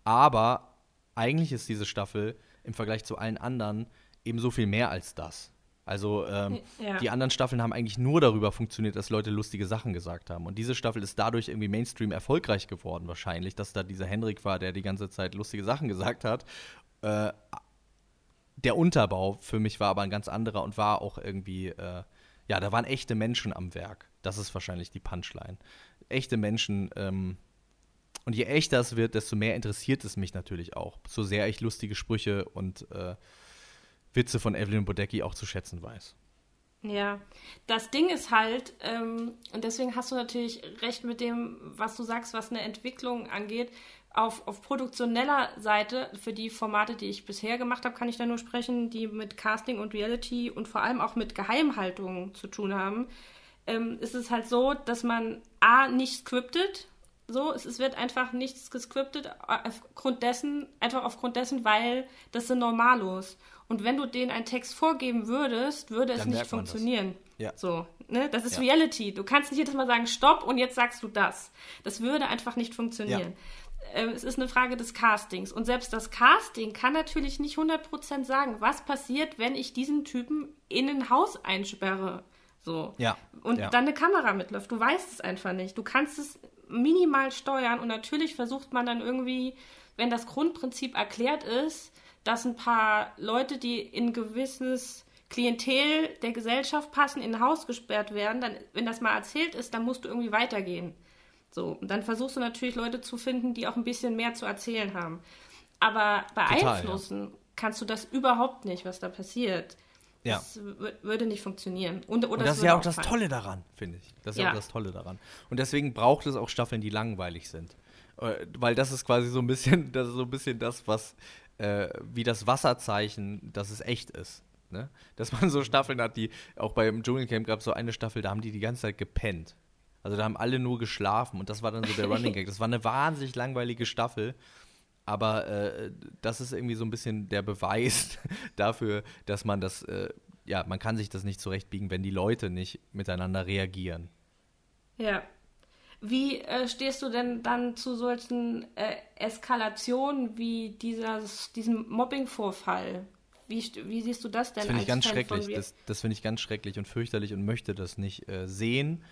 Aber eigentlich ist diese Staffel im Vergleich zu allen anderen eben so viel mehr als das. Also ähm, ja. die anderen Staffeln haben eigentlich nur darüber funktioniert, dass Leute lustige Sachen gesagt haben. Und diese Staffel ist dadurch irgendwie Mainstream erfolgreich geworden, wahrscheinlich, dass da dieser Henrik war, der die ganze Zeit lustige Sachen gesagt hat. Äh, der Unterbau für mich war aber ein ganz anderer und war auch irgendwie, äh, ja, da waren echte Menschen am Werk. Das ist wahrscheinlich die Punchline. Echte Menschen, ähm, und je echter es wird, desto mehr interessiert es mich natürlich auch. So sehr ich lustige Sprüche und äh, Witze von Evelyn Bodecki auch zu schätzen weiß. Ja, das Ding ist halt, ähm, und deswegen hast du natürlich recht mit dem, was du sagst, was eine Entwicklung angeht. Auf, auf produktioneller Seite, für die Formate, die ich bisher gemacht habe, kann ich da nur sprechen, die mit Casting und Reality und vor allem auch mit Geheimhaltung zu tun haben. Ähm, ist es halt so, dass man A, nicht scriptet, so, es, es, wird einfach nichts gescriptet, aufgrund dessen, einfach aufgrund dessen, weil das sind Normalos. Und wenn du denen einen Text vorgeben würdest, würde es Dann nicht funktionieren. Ja. So, ne? Das ist ja. Reality. Du kannst nicht jedes Mal sagen, stopp und jetzt sagst du das. Das würde einfach nicht funktionieren. Ja. Ähm, es ist eine Frage des Castings. Und selbst das Casting kann natürlich nicht 100% sagen, was passiert, wenn ich diesen Typen in ein Haus einsperre. So. Ja. Und ja. dann eine Kamera mitläuft. Du weißt es einfach nicht. Du kannst es minimal steuern und natürlich versucht man dann irgendwie, wenn das Grundprinzip erklärt ist, dass ein paar Leute, die in gewisses Klientel der Gesellschaft passen, in ein Haus gesperrt werden, dann, wenn das mal erzählt ist, dann musst du irgendwie weitergehen. So, und dann versuchst du natürlich Leute zu finden, die auch ein bisschen mehr zu erzählen haben. Aber beeinflussen Total, ja. kannst du das überhaupt nicht, was da passiert. Ja. Das würde nicht funktionieren. Und, und das ist ja auch das Tolle daran, finde ich. Das ist ja. ja auch das Tolle daran. Und deswegen braucht es auch Staffeln, die langweilig sind. Äh, weil das ist quasi so ein bisschen, das ist so ein bisschen das, was äh, wie das Wasserzeichen, dass es echt ist. Ne? Dass man so Staffeln hat, die auch beim Dschungelcamp gab es so eine Staffel, da haben die die ganze Zeit gepennt. Also da haben alle nur geschlafen und das war dann so der Running Gag. Das war eine wahnsinnig langweilige Staffel. Aber äh, das ist irgendwie so ein bisschen der Beweis dafür, dass man das, äh, ja, man kann sich das nicht zurechtbiegen, wenn die Leute nicht miteinander reagieren. Ja, wie äh, stehst du denn dann zu solchen äh, Eskalationen wie dieses, diesem Mobbing-Vorfall? Wie, wie, siehst du das denn? Das finde ich ganz schrecklich. Das, das finde ich ganz schrecklich und fürchterlich und möchte das nicht äh, sehen.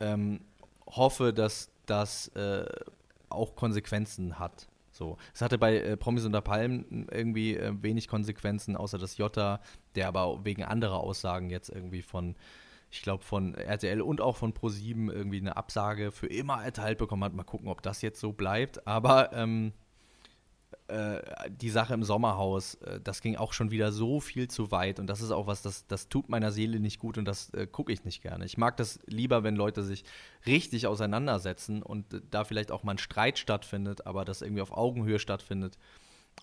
Ähm, hoffe, dass das äh, auch Konsequenzen hat. So. Es hatte bei äh, Promis unter Palmen irgendwie äh, wenig Konsequenzen, außer dass Jota, der aber wegen anderer Aussagen jetzt irgendwie von, ich glaube, von RTL und auch von Pro7 irgendwie eine Absage für immer erteilt bekommen hat. Mal gucken, ob das jetzt so bleibt. Aber ähm, äh, die Sache im Sommerhaus, äh, das ging auch schon wieder so viel zu weit und das ist auch was, das, das tut meiner Seele nicht gut und das äh, gucke ich nicht gerne. Ich mag das lieber, wenn Leute sich richtig auseinandersetzen und äh, da vielleicht auch mal ein Streit stattfindet, aber das irgendwie auf Augenhöhe stattfindet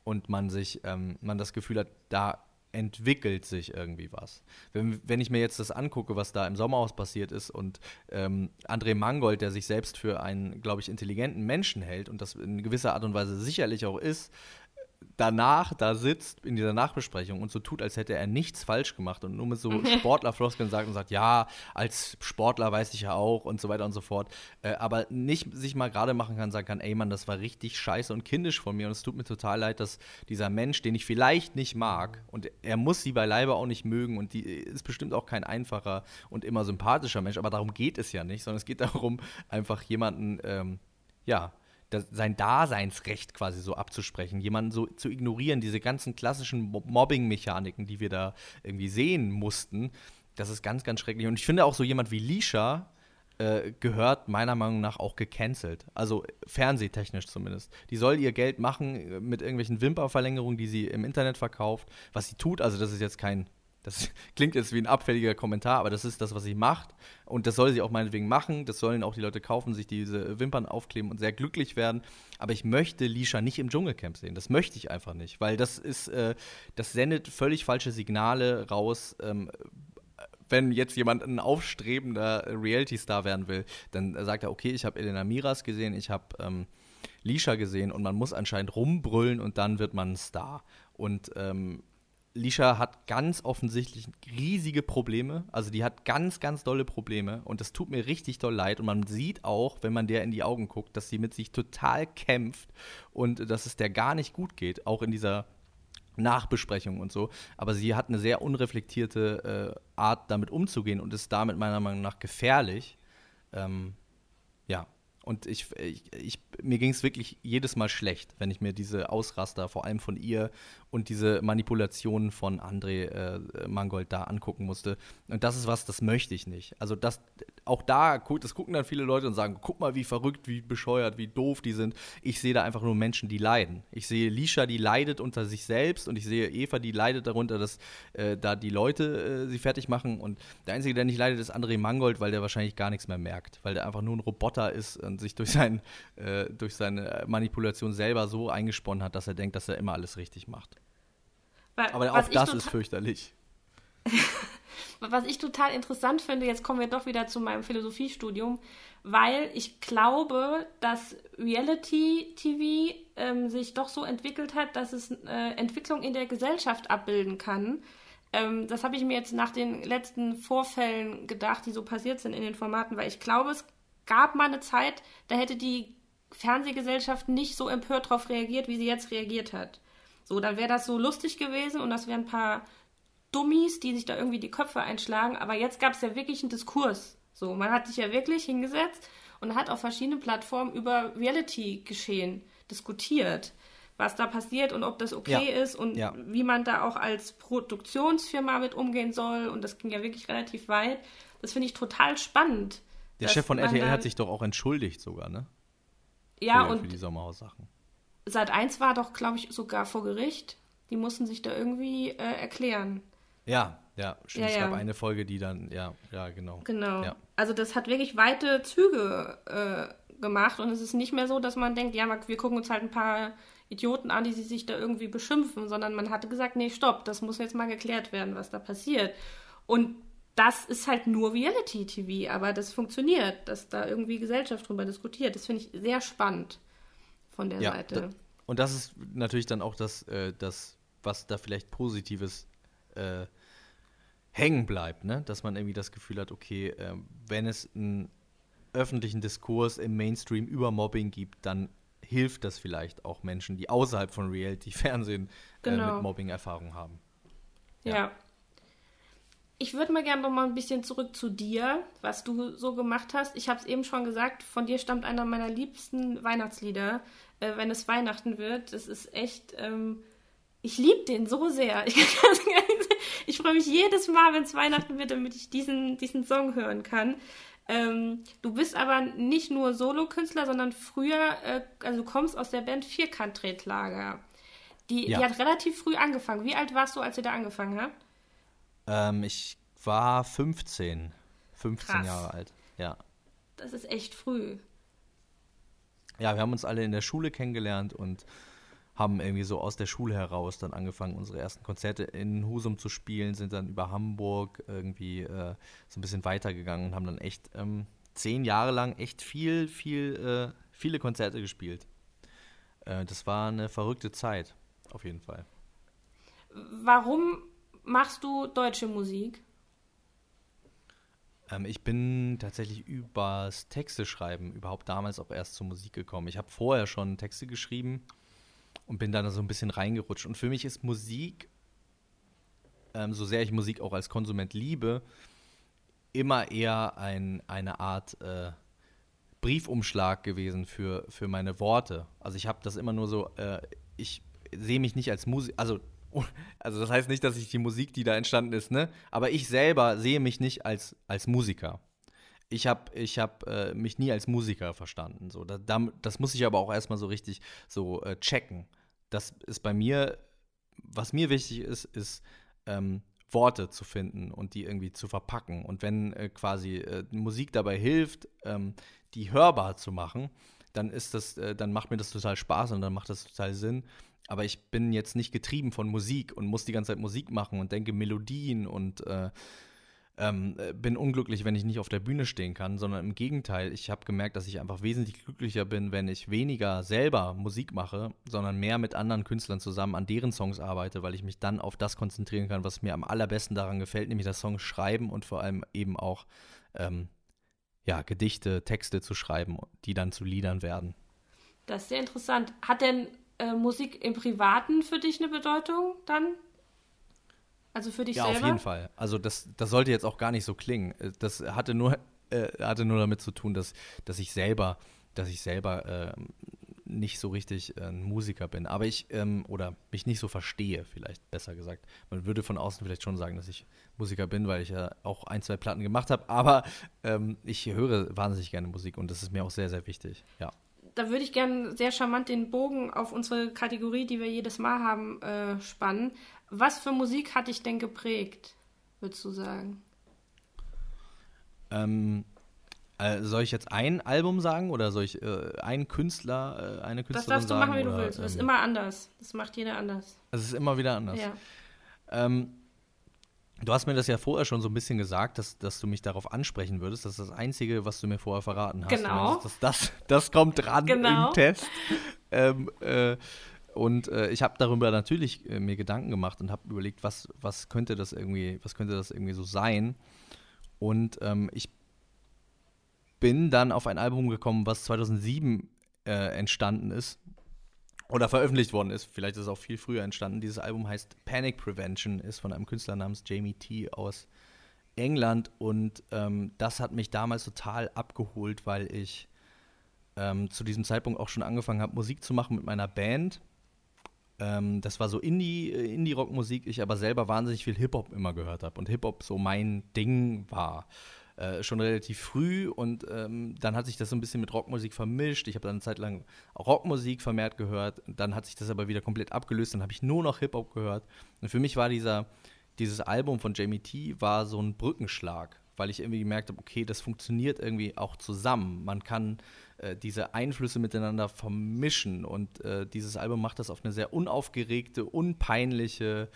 und man sich, ähm, man das Gefühl hat, da entwickelt sich irgendwie was. Wenn, wenn ich mir jetzt das angucke, was da im Sommerhaus passiert ist und ähm, André Mangold, der sich selbst für einen, glaube ich, intelligenten Menschen hält und das in gewisser Art und Weise sicherlich auch ist, danach da sitzt in dieser Nachbesprechung und so tut, als hätte er nichts falsch gemacht und nur mit so Sportlerfloskeln sagt und sagt, ja, als Sportler weiß ich ja auch und so weiter und so fort, äh, aber nicht sich mal gerade machen kann, sagen kann, ey Mann, das war richtig scheiße und kindisch von mir und es tut mir total leid, dass dieser Mensch, den ich vielleicht nicht mag und er muss sie beileibe auch nicht mögen und die ist bestimmt auch kein einfacher und immer sympathischer Mensch, aber darum geht es ja nicht, sondern es geht darum, einfach jemanden, ähm, ja, das, sein Daseinsrecht quasi so abzusprechen, jemanden so zu ignorieren, diese ganzen klassischen Mobbing-Mechaniken, die wir da irgendwie sehen mussten, das ist ganz, ganz schrecklich. Und ich finde auch so jemand wie Lisha äh, gehört meiner Meinung nach auch gecancelt. Also fernsehtechnisch zumindest. Die soll ihr Geld machen äh, mit irgendwelchen Wimperverlängerungen, die sie im Internet verkauft. Was sie tut, also das ist jetzt kein das klingt jetzt wie ein abfälliger Kommentar, aber das ist das, was sie macht. Und das soll sie auch meinetwegen machen. Das sollen auch die Leute kaufen, sich diese Wimpern aufkleben und sehr glücklich werden. Aber ich möchte Lisha nicht im Dschungelcamp sehen. Das möchte ich einfach nicht. Weil das ist, äh, das sendet völlig falsche Signale raus. Ähm, wenn jetzt jemand ein aufstrebender Reality-Star werden will, dann sagt er, okay, ich habe Elena Miras gesehen, ich habe ähm, Lisha gesehen und man muss anscheinend rumbrüllen und dann wird man ein Star. Und ähm, Lisha hat ganz offensichtlich riesige Probleme. Also die hat ganz, ganz dolle Probleme und das tut mir richtig doll leid. Und man sieht auch, wenn man der in die Augen guckt, dass sie mit sich total kämpft und dass es der gar nicht gut geht, auch in dieser Nachbesprechung und so. Aber sie hat eine sehr unreflektierte äh, Art, damit umzugehen und ist damit meiner Meinung nach gefährlich. Ähm, ja, und ich, ich, ich mir ging es wirklich jedes Mal schlecht, wenn ich mir diese Ausraster, vor allem von ihr und diese Manipulationen von André äh, Mangold da angucken musste. Und das ist was, das möchte ich nicht. Also das, auch da, das gucken dann viele Leute und sagen, guck mal, wie verrückt, wie bescheuert, wie doof die sind. Ich sehe da einfach nur Menschen, die leiden. Ich sehe Lisha, die leidet unter sich selbst und ich sehe Eva, die leidet darunter, dass äh, da die Leute äh, sie fertig machen. Und der Einzige, der nicht leidet, ist André Mangold, weil der wahrscheinlich gar nichts mehr merkt, weil der einfach nur ein Roboter ist und sich durch, sein, äh, durch seine Manipulation selber so eingesponnen hat, dass er denkt, dass er immer alles richtig macht. Weil, Aber auch das ist fürchterlich. was ich total interessant finde, jetzt kommen wir doch wieder zu meinem Philosophiestudium, weil ich glaube, dass Reality-TV ähm, sich doch so entwickelt hat, dass es äh, Entwicklung in der Gesellschaft abbilden kann. Ähm, das habe ich mir jetzt nach den letzten Vorfällen gedacht, die so passiert sind in den Formaten, weil ich glaube, es gab mal eine Zeit, da hätte die Fernsehgesellschaft nicht so empört darauf reagiert, wie sie jetzt reagiert hat. So, dann wäre das so lustig gewesen und das wären ein paar Dummies, die sich da irgendwie die Köpfe einschlagen. Aber jetzt gab es ja wirklich einen Diskurs. So, man hat sich ja wirklich hingesetzt und hat auf verschiedenen Plattformen über Reality-Geschehen diskutiert, was da passiert und ob das okay ja. ist und ja. wie man da auch als Produktionsfirma mit umgehen soll. Und das ging ja wirklich relativ weit. Das finde ich total spannend. Der Chef von RTL hat sich doch auch entschuldigt sogar, ne? Ja, für, und für die Sommerhaus-Sachen. Seit eins war doch, glaube ich, sogar vor Gericht. Die mussten sich da irgendwie äh, erklären. Ja, ja, stimmt. Ja, es gab eine Folge, die dann, ja, ja, genau. Genau. Ja. Also das hat wirklich weite Züge äh, gemacht und es ist nicht mehr so, dass man denkt, ja, wir gucken uns halt ein paar Idioten an, die sich da irgendwie beschimpfen, sondern man hatte gesagt, nee, stopp, das muss jetzt mal geklärt werden, was da passiert. Und das ist halt nur Reality-TV, aber das funktioniert, dass da irgendwie Gesellschaft drüber diskutiert. Das finde ich sehr spannend von der ja, Seite. Da, und das ist natürlich dann auch das, äh, das was da vielleicht Positives äh, hängen bleibt, ne? dass man irgendwie das Gefühl hat, okay, äh, wenn es einen öffentlichen Diskurs im Mainstream über Mobbing gibt, dann hilft das vielleicht auch Menschen, die außerhalb von Reality-Fernsehen genau. mit Mobbing Erfahrung haben. ja. ja. Ich würde mal gerne noch mal ein bisschen zurück zu dir, was du so gemacht hast. Ich habe es eben schon gesagt, von dir stammt einer meiner liebsten Weihnachtslieder, äh, wenn es Weihnachten wird. Das ist echt, ähm, ich liebe den so sehr. Ich, ich freue mich jedes Mal, wenn es Weihnachten wird, damit ich diesen, diesen Song hören kann. Ähm, du bist aber nicht nur Solokünstler, sondern früher, äh, also du kommst aus der Band Vierkant-Tretlager. Die, ja. die hat relativ früh angefangen. Wie alt warst du, als ihr da angefangen habt? Ähm, ich war 15. 15 Krass. Jahre alt, ja. Das ist echt früh. Ja, wir haben uns alle in der Schule kennengelernt und haben irgendwie so aus der Schule heraus dann angefangen, unsere ersten Konzerte in Husum zu spielen, sind dann über Hamburg irgendwie äh, so ein bisschen weitergegangen und haben dann echt ähm, zehn Jahre lang echt viel, viel, äh, viele Konzerte gespielt. Äh, das war eine verrückte Zeit, auf jeden Fall. Warum machst du deutsche Musik? Ähm, ich bin tatsächlich übers Texte schreiben überhaupt damals auch erst zur Musik gekommen. Ich habe vorher schon Texte geschrieben und bin dann so ein bisschen reingerutscht. Und für mich ist Musik, ähm, so sehr ich Musik auch als Konsument liebe, immer eher ein, eine Art äh, Briefumschlag gewesen für, für meine Worte. Also ich habe das immer nur so, äh, ich sehe mich nicht als Musik, also, also das heißt nicht, dass ich die Musik, die da entstanden ist, ne, aber ich selber sehe mich nicht als, als Musiker. Ich habe ich hab, äh, mich nie als Musiker verstanden. So, da, das muss ich aber auch erstmal so richtig so äh, checken das ist bei mir, was mir wichtig ist, ist ähm, Worte zu finden und die irgendwie zu verpacken. Und wenn äh, quasi äh, Musik dabei hilft, ähm, die hörbar zu machen, dann ist das, äh, dann macht mir das total Spaß und dann macht das total Sinn. Aber ich bin jetzt nicht getrieben von Musik und muss die ganze Zeit Musik machen und denke Melodien und äh, ähm, äh, bin unglücklich, wenn ich nicht auf der Bühne stehen kann, sondern im Gegenteil, ich habe gemerkt, dass ich einfach wesentlich glücklicher bin, wenn ich weniger selber Musik mache, sondern mehr mit anderen Künstlern zusammen an deren Songs arbeite, weil ich mich dann auf das konzentrieren kann, was mir am allerbesten daran gefällt, nämlich das Song schreiben und vor allem eben auch ähm, ja, Gedichte, Texte zu schreiben, die dann zu Liedern werden. Das ist sehr interessant. Hat denn äh, Musik im Privaten für dich eine Bedeutung dann? Also für dich ja, selber? Ja, auf jeden Fall. Also das, das sollte jetzt auch gar nicht so klingen. Äh, das hatte nur, äh, hatte nur damit zu tun, dass, dass ich selber, dass ich selber äh, nicht so richtig äh, ein Musiker bin. Aber ich, ähm, oder mich nicht so verstehe, vielleicht besser gesagt. Man würde von außen vielleicht schon sagen, dass ich Musiker bin, weil ich ja auch ein, zwei Platten gemacht habe. Aber ähm, ich höre wahnsinnig gerne Musik und das ist mir auch sehr, sehr wichtig. Ja da würde ich gerne sehr charmant den Bogen auf unsere Kategorie, die wir jedes Mal haben, äh, spannen. Was für Musik hat dich denn geprägt, würdest du sagen? Ähm, äh, soll ich jetzt ein Album sagen oder soll ich äh, einen Künstler, äh, eine Künstlerin sagen? Das darfst du machen, wie oder, du willst. Das ähm, ist immer anders. Das macht jeder anders. Es ist immer wieder anders. Ja. Ähm, du hast mir das ja vorher schon so ein bisschen gesagt, dass, dass du mich darauf ansprechen würdest. Das ist das Einzige, was du mir vorher verraten hast. Genau. Das, das, das, kommt dran genau. im Test. Ähm, äh, und äh, ich habe darüber natürlich äh, mir Gedanken gemacht und habe überlegt, was, was könnte das irgendwie, was könnte das irgendwie so sein. Und ähm, ich bin dann auf ein Album gekommen, was 2007 äh, entstanden ist oder veröffentlicht worden ist. Vielleicht ist es auch viel früher entstanden. Dieses Album heißt Panic Prevention, ist von einem Künstler namens Jamie T aus England und ähm, das hat mich damals total abgeholt, weil ich ähm, zu diesem Zeitpunkt auch schon angefangen habe, Musik zu machen mit meiner Band ähm, das war so Indie, äh, Indie-Rock-Musik, ich aber selber wahnsinnig viel Hip-Hop immer gehört habe und Hip-Hop so mein Ding war. Äh, schon relativ früh und ähm, dann hat sich das so ein bisschen mit Rockmusik vermischt. Ich habe dann eine Zeit lang Rockmusik vermehrt gehört. Dann hat sich das aber wieder komplett abgelöst. Dann habe ich nur noch Hip-Hop gehört. Und für mich war dieser, dieses Album von Jamie T war so ein Brückenschlag, weil ich irgendwie gemerkt habe, okay, das funktioniert irgendwie auch zusammen. Man kann äh, diese Einflüsse miteinander vermischen. Und äh, dieses Album macht das auf eine sehr unaufgeregte, unpeinliche,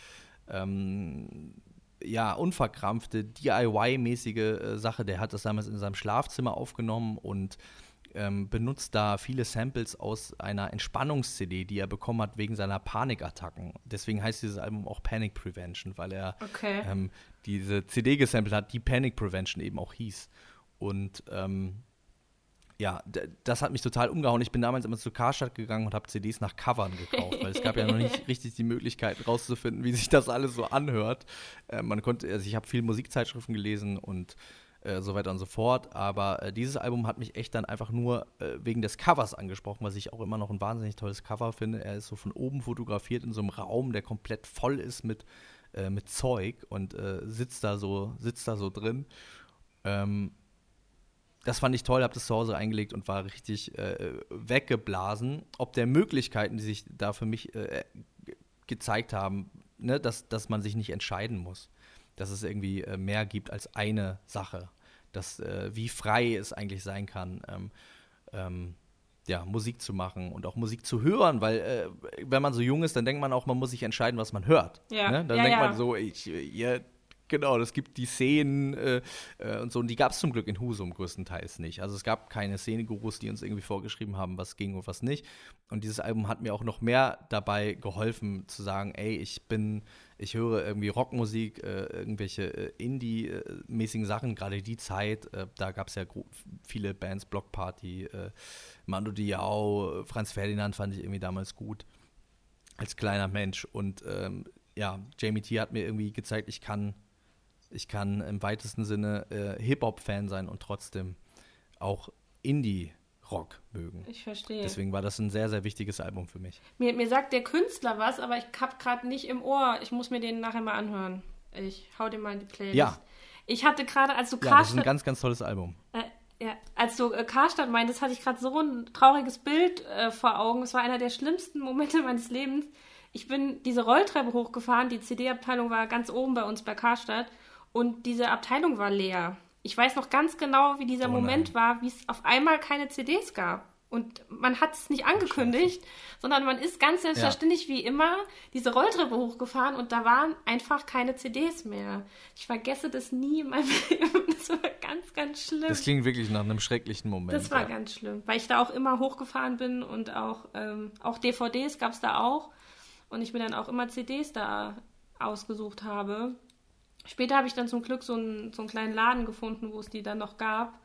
ähm, ja, unverkrampfte, DIY-mäßige äh, Sache. Der hat das damals in seinem Schlafzimmer aufgenommen und ähm, benutzt da viele Samples aus einer Entspannungs-CD, die er bekommen hat wegen seiner Panikattacken. Deswegen heißt dieses Album auch Panic Prevention, weil er okay. ähm, diese CD gesampelt hat, die Panic Prevention eben auch hieß. Und ähm, ja, das hat mich total umgehauen. Ich bin damals immer zu Karstadt gegangen und habe CDs nach Covern gekauft, weil es gab ja noch nicht richtig die Möglichkeit rauszufinden, wie sich das alles so anhört. Äh, man konnte, also ich habe viel Musikzeitschriften gelesen und äh, so weiter und so fort. Aber äh, dieses Album hat mich echt dann einfach nur äh, wegen des Covers angesprochen, was ich auch immer noch ein wahnsinnig tolles Cover finde. Er ist so von oben fotografiert in so einem Raum, der komplett voll ist mit, äh, mit Zeug und äh, sitzt da so, sitzt da so drin. Ähm, das fand ich toll, habe das zu Hause eingelegt und war richtig äh, weggeblasen. Ob der Möglichkeiten, die sich da für mich äh, gezeigt haben, ne, dass, dass man sich nicht entscheiden muss. Dass es irgendwie äh, mehr gibt als eine Sache. Dass, äh, wie frei es eigentlich sein kann, ähm, ähm, ja, Musik zu machen und auch Musik zu hören, weil äh, wenn man so jung ist, dann denkt man auch, man muss sich entscheiden, was man hört. Ja. Ne? Dann ja, denkt ja. man so, ich, ihr Genau, es gibt die Szenen äh, äh, und so, und die gab es zum Glück in Husum größtenteils nicht. Also es gab keine Szenegurus, die uns irgendwie vorgeschrieben haben, was ging und was nicht. Und dieses Album hat mir auch noch mehr dabei geholfen, zu sagen, ey, ich bin, ich höre irgendwie Rockmusik, äh, irgendwelche äh, Indie-mäßigen Sachen, gerade die Zeit, äh, da gab es ja viele Bands, Block Party, äh, Mando Diao, Franz Ferdinand fand ich irgendwie damals gut als kleiner Mensch. Und ähm, ja, Jamie T hat mir irgendwie gezeigt, ich kann ich kann im weitesten Sinne äh, Hip-Hop-Fan sein und trotzdem auch Indie-Rock mögen. Ich verstehe. Deswegen war das ein sehr, sehr wichtiges Album für mich. Mir, mir sagt der Künstler was, aber ich hab gerade nicht im Ohr. Ich muss mir den nachher mal anhören. Ich hau den mal in die Playlist. Ja. Ich hatte gerade, als du Karstadt... Ja, das ist ein ganz, ganz tolles Album. Äh, ja, als du äh, Karstadt meintest, hatte ich gerade so ein trauriges Bild äh, vor Augen. Es war einer der schlimmsten Momente meines Lebens. Ich bin diese Rolltreppe hochgefahren, die CD-Abteilung war ganz oben bei uns bei Karstadt und diese Abteilung war leer. Ich weiß noch ganz genau, wie dieser oh Moment war, wie es auf einmal keine CDs gab. Und man hat es nicht angekündigt, sondern man ist ganz selbstverständlich ja. wie immer diese Rolltreppe hochgefahren und da waren einfach keine CDs mehr. Ich vergesse das nie in meinem Leben. Das war ganz, ganz schlimm. Das klingt wirklich nach einem schrecklichen Moment. Das war ja. ganz schlimm, weil ich da auch immer hochgefahren bin und auch, ähm, auch DVDs gab es da auch. Und ich mir dann auch immer CDs da ausgesucht habe. Später habe ich dann zum Glück so einen, so einen kleinen Laden gefunden, wo es die dann noch gab.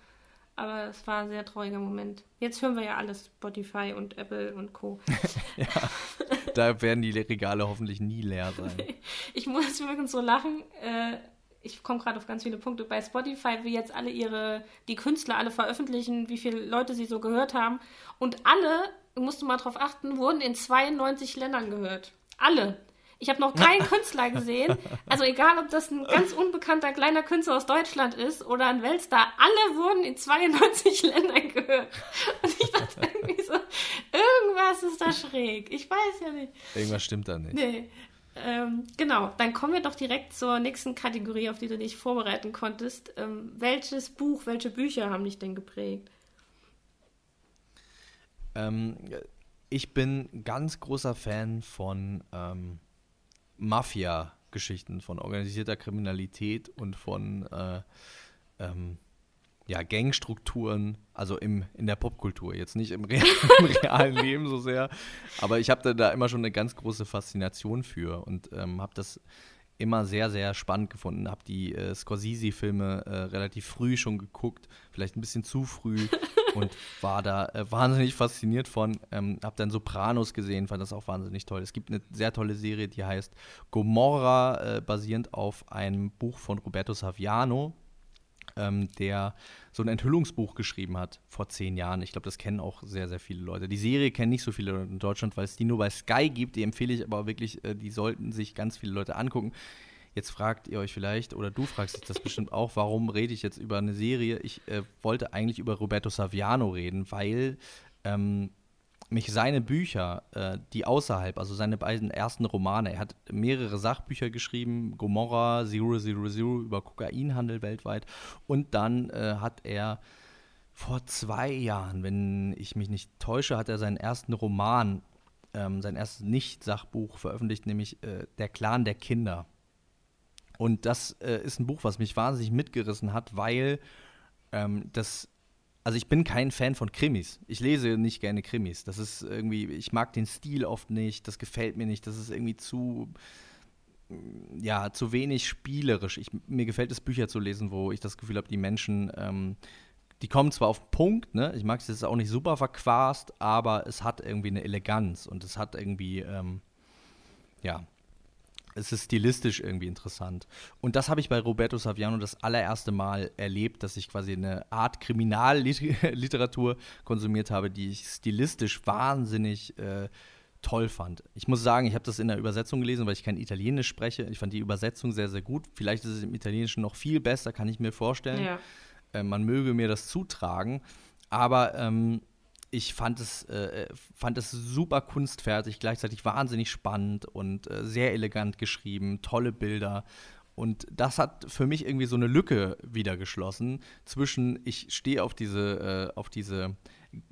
Aber es war ein sehr trauriger Moment. Jetzt hören wir ja alles Spotify und Apple und Co. ja, da werden die Regale hoffentlich nie leer sein. ich muss wirklich so lachen. Äh, ich komme gerade auf ganz viele Punkte. Bei Spotify, wie jetzt alle ihre, die Künstler alle veröffentlichen, wie viele Leute sie so gehört haben. Und alle, musst du mal drauf achten, wurden in 92 Ländern gehört. Alle. Ich habe noch keinen Künstler gesehen. Also egal, ob das ein ganz unbekannter kleiner Künstler aus Deutschland ist oder ein Weltstar, alle wurden in 92 Ländern gehört. Und ich dachte irgendwie so, irgendwas ist da schräg. Ich weiß ja nicht. Irgendwas stimmt da nicht. Nee. Ähm, genau, dann kommen wir doch direkt zur nächsten Kategorie, auf die du dich vorbereiten konntest. Ähm, welches Buch, welche Bücher haben dich denn geprägt? Ähm, ich bin ganz großer Fan von ähm, Mafia-Geschichten, von organisierter Kriminalität und von äh, ähm, ja, Gangstrukturen, also im, in der Popkultur, jetzt nicht im, real, im realen Leben so sehr, aber ich habe da, immer schon eine ganz große Faszination für und ähm, habe das immer sehr, sehr spannend gefunden. Habe die äh, Scorsese-Filme äh, relativ früh schon geguckt, vielleicht ein bisschen zu früh und war da äh, wahnsinnig fasziniert von. Ähm, habe dann Sopranos gesehen, fand das auch wahnsinnig toll. Es gibt eine sehr tolle Serie, die heißt Gomorra, äh, basierend auf einem Buch von Roberto Saviano, ähm, der so ein Enthüllungsbuch geschrieben hat vor zehn Jahren. Ich glaube, das kennen auch sehr, sehr viele Leute. Die Serie kennen nicht so viele Leute in Deutschland, weil es die nur bei Sky gibt. Die empfehle ich aber wirklich, äh, die sollten sich ganz viele Leute angucken. Jetzt fragt ihr euch vielleicht, oder du fragst dich das bestimmt auch, warum rede ich jetzt über eine Serie? Ich äh, wollte eigentlich über Roberto Saviano reden, weil ähm, mich seine Bücher, äh, die außerhalb, also seine beiden ersten Romane, er hat mehrere Sachbücher geschrieben, Gomorra, Zero Zero Zero über Kokainhandel weltweit und dann äh, hat er vor zwei Jahren, wenn ich mich nicht täusche, hat er seinen ersten Roman, ähm, sein erstes Nicht-Sachbuch veröffentlicht, nämlich äh, Der Clan der Kinder. Und das äh, ist ein Buch, was mich wahnsinnig mitgerissen hat, weil ähm, das also ich bin kein Fan von Krimis. Ich lese nicht gerne Krimis. Das ist irgendwie, ich mag den Stil oft nicht, das gefällt mir nicht, das ist irgendwie zu, ja, zu wenig spielerisch. Ich, mir gefällt es, Bücher zu lesen, wo ich das Gefühl habe, die Menschen ähm, die kommen zwar auf den Punkt, ne? Ich mag es jetzt auch nicht super verquast, aber es hat irgendwie eine Eleganz und es hat irgendwie, ähm, ja, es ist stilistisch irgendwie interessant. Und das habe ich bei Roberto Saviano das allererste Mal erlebt, dass ich quasi eine Art Kriminalliteratur konsumiert habe, die ich stilistisch wahnsinnig äh, toll fand. Ich muss sagen, ich habe das in der Übersetzung gelesen, weil ich kein Italienisch spreche. Ich fand die Übersetzung sehr, sehr gut. Vielleicht ist es im Italienischen noch viel besser, kann ich mir vorstellen. Ja. Äh, man möge mir das zutragen. Aber ähm, ich fand es, äh, fand es super kunstfertig, gleichzeitig wahnsinnig spannend und äh, sehr elegant geschrieben, tolle Bilder. Und das hat für mich irgendwie so eine Lücke wieder geschlossen zwischen, ich stehe auf diese, äh, auf diese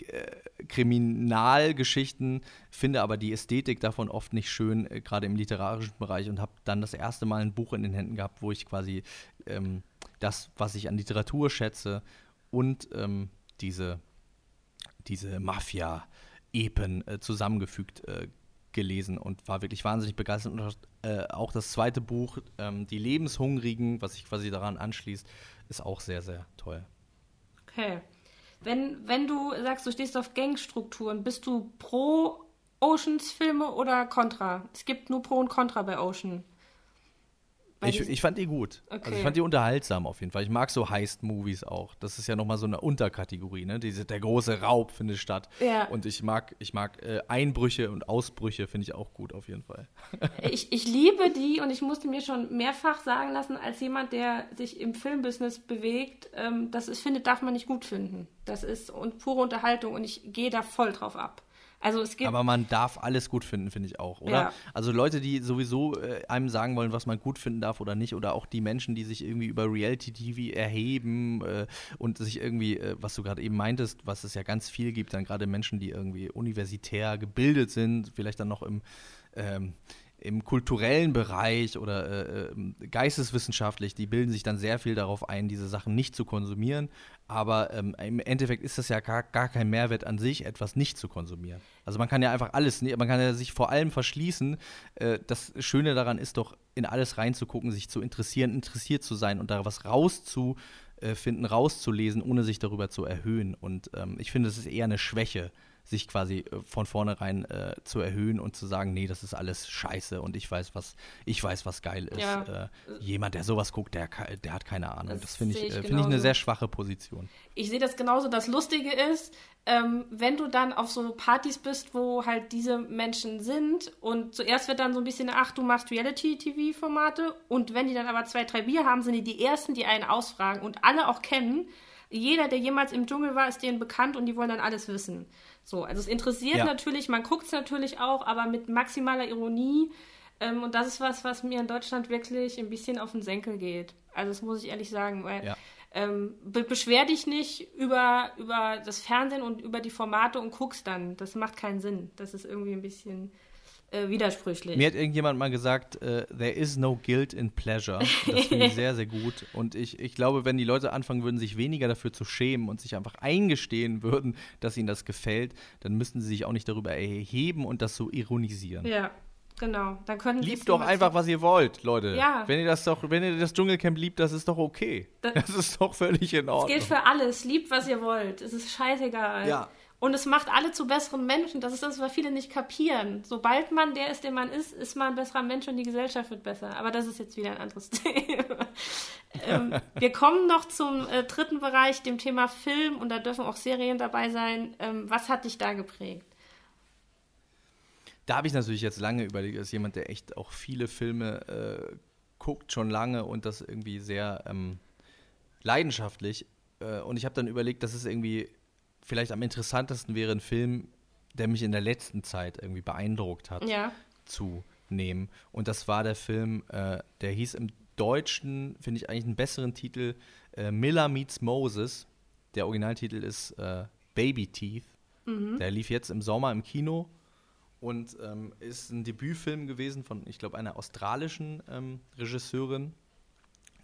äh, Kriminalgeschichten, finde aber die Ästhetik davon oft nicht schön, äh, gerade im literarischen Bereich und habe dann das erste Mal ein Buch in den Händen gehabt, wo ich quasi ähm, das, was ich an Literatur schätze und ähm, diese diese Mafia-Epen äh, zusammengefügt äh, gelesen und war wirklich wahnsinnig begeistert. Und äh, auch das zweite Buch, ähm, Die Lebenshungrigen, was sich quasi daran anschließt, ist auch sehr, sehr toll. Okay. Wenn, wenn du sagst, du stehst auf Gangstrukturen, bist du pro Oceans-Filme oder contra? Es gibt nur Pro und Contra bei Ocean. Ich, ich, fand die gut. Okay. Also ich fand die unterhaltsam auf jeden Fall. Ich mag so Heist-Movies auch. Das ist ja nochmal so eine Unterkategorie, ne? Diese, der große Raub findet statt. Ja. Und ich mag, ich mag äh, Einbrüche und Ausbrüche, finde ich auch gut auf jeden Fall. ich, ich liebe die und ich musste mir schon mehrfach sagen lassen, als jemand, der sich im Filmbusiness bewegt, ähm, das ist, findet, darf man nicht gut finden. Das ist und pure Unterhaltung und ich gehe da voll drauf ab. Also es gibt Aber man darf alles gut finden, finde ich auch, oder? Ja. Also Leute, die sowieso äh, einem sagen wollen, was man gut finden darf oder nicht, oder auch die Menschen, die sich irgendwie über Reality-TV erheben äh, und sich irgendwie, äh, was du gerade eben meintest, was es ja ganz viel gibt, dann gerade Menschen, die irgendwie universitär gebildet sind, vielleicht dann noch im ähm, im kulturellen Bereich oder äh, ähm, geisteswissenschaftlich, die bilden sich dann sehr viel darauf ein, diese Sachen nicht zu konsumieren. Aber ähm, im Endeffekt ist das ja gar, gar kein Mehrwert an sich, etwas nicht zu konsumieren. Also man kann ja einfach alles, man kann ja sich vor allem verschließen. Äh, das Schöne daran ist doch, in alles reinzugucken, sich zu interessieren, interessiert zu sein und da was rauszufinden, rauszulesen, ohne sich darüber zu erhöhen. Und ähm, ich finde, es ist eher eine Schwäche sich quasi äh, von vornherein äh, zu erhöhen und zu sagen, nee, das ist alles scheiße und ich weiß, was, ich weiß, was geil ist. Ja. Äh, jemand, der sowas guckt, der, der hat keine Ahnung. Das, das finde ich, ich, äh, find ich eine sehr schwache Position. Ich sehe das genauso. Das Lustige ist, ähm, wenn du dann auf so Partys bist, wo halt diese Menschen sind und zuerst wird dann so ein bisschen, ach, du machst Reality-TV-Formate und wenn die dann aber zwei, drei Bier haben, sind die die Ersten, die einen ausfragen und alle auch kennen. Jeder, der jemals im Dschungel war, ist denen bekannt und die wollen dann alles wissen. So, also es interessiert ja. natürlich, man guckt es natürlich auch, aber mit maximaler Ironie. Ähm, und das ist was, was mir in Deutschland wirklich ein bisschen auf den Senkel geht. Also das muss ich ehrlich sagen, weil ja. ähm, be beschwer dich nicht über, über das Fernsehen und über die Formate und guckst dann. Das macht keinen Sinn. Das ist irgendwie ein bisschen äh, widersprüchlich. Mir hat irgendjemand mal gesagt, äh, there is no guilt in pleasure. Das finde ich sehr, sehr gut. Und ich, ich glaube, wenn die Leute anfangen würden, sich weniger dafür zu schämen und sich einfach eingestehen würden, dass ihnen das gefällt, dann müssten sie sich auch nicht darüber erheben und das so ironisieren. Ja, Genau, dann können Liebt doch einfach, was ihr wollt, Leute. Ja. Wenn ihr das doch, wenn ihr das Dschungelcamp liebt, das ist doch okay. Das, das ist doch völlig in Ordnung. Es gilt für alles. Liebt, was ihr wollt. Es ist scheißegal. Ja. Und es macht alle zu besseren Menschen. Das ist das, was viele nicht kapieren. Sobald man der ist, der man ist, ist man ein besserer Mensch und die Gesellschaft wird besser. Aber das ist jetzt wieder ein anderes Thema. ähm, wir kommen noch zum äh, dritten Bereich, dem Thema Film. Und da dürfen auch Serien dabei sein. Ähm, was hat dich da geprägt? Da habe ich natürlich jetzt lange überlegt, als jemand, der echt auch viele Filme äh, guckt, schon lange und das irgendwie sehr ähm, leidenschaftlich. Äh, und ich habe dann überlegt, dass es irgendwie vielleicht am interessantesten wäre ein Film, der mich in der letzten Zeit irgendwie beeindruckt hat, ja. zu nehmen. Und das war der Film, äh, der hieß im Deutschen, finde ich eigentlich einen besseren Titel, äh, Miller Meets Moses. Der Originaltitel ist äh, Baby Teeth. Mhm. Der lief jetzt im Sommer im Kino und ähm, ist ein Debütfilm gewesen von, ich glaube, einer australischen ähm, Regisseurin,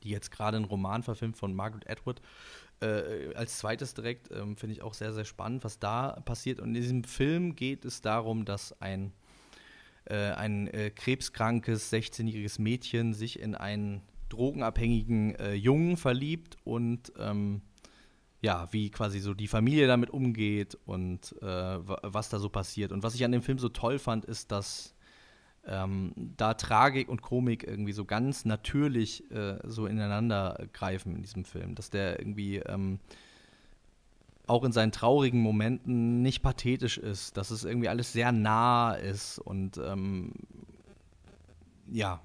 die jetzt gerade einen Roman verfilmt von Margaret Atwood äh, als zweites direkt ähm, finde ich auch sehr, sehr spannend, was da passiert. Und in diesem Film geht es darum, dass ein, äh, ein äh, krebskrankes 16-jähriges Mädchen sich in einen drogenabhängigen äh, Jungen verliebt und ähm, ja, wie quasi so die Familie damit umgeht und äh, was da so passiert. Und was ich an dem Film so toll fand, ist, dass ähm, da Tragik und Komik irgendwie so ganz natürlich äh, so ineinander greifen in diesem Film. Dass der irgendwie ähm, auch in seinen traurigen Momenten nicht pathetisch ist, dass es irgendwie alles sehr nah ist und ähm, ja,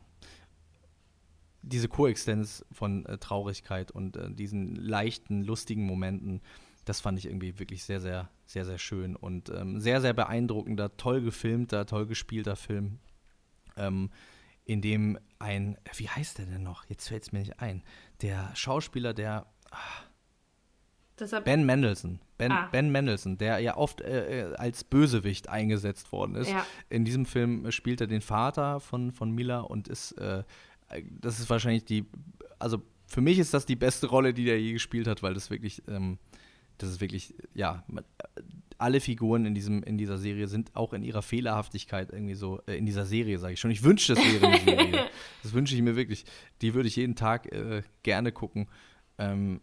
diese Koexistenz von äh, Traurigkeit und äh, diesen leichten, lustigen Momenten, das fand ich irgendwie wirklich sehr, sehr, sehr, sehr schön und ähm, sehr, sehr beeindruckender, toll gefilmter, toll gespielter Film, ähm, in dem ein, wie heißt der denn noch? Jetzt fällt es mir nicht ein. Der Schauspieler, der ah, Ben Mendelssohn. Ben, ah. ben Mendelssohn, der ja oft äh, äh, als Bösewicht eingesetzt worden ist. Ja. In diesem Film spielt er den Vater von, von Mila und ist äh, das ist wahrscheinlich die, also für mich ist das die beste Rolle, die der je gespielt hat, weil das wirklich, ähm, das ist wirklich, ja, alle Figuren in, diesem, in dieser Serie sind auch in ihrer Fehlerhaftigkeit irgendwie so, äh, in dieser Serie, sage ich schon. Ich wünsche, das wäre eine Serie. das wünsche ich mir wirklich. Die würde ich jeden Tag äh, gerne gucken. Ähm,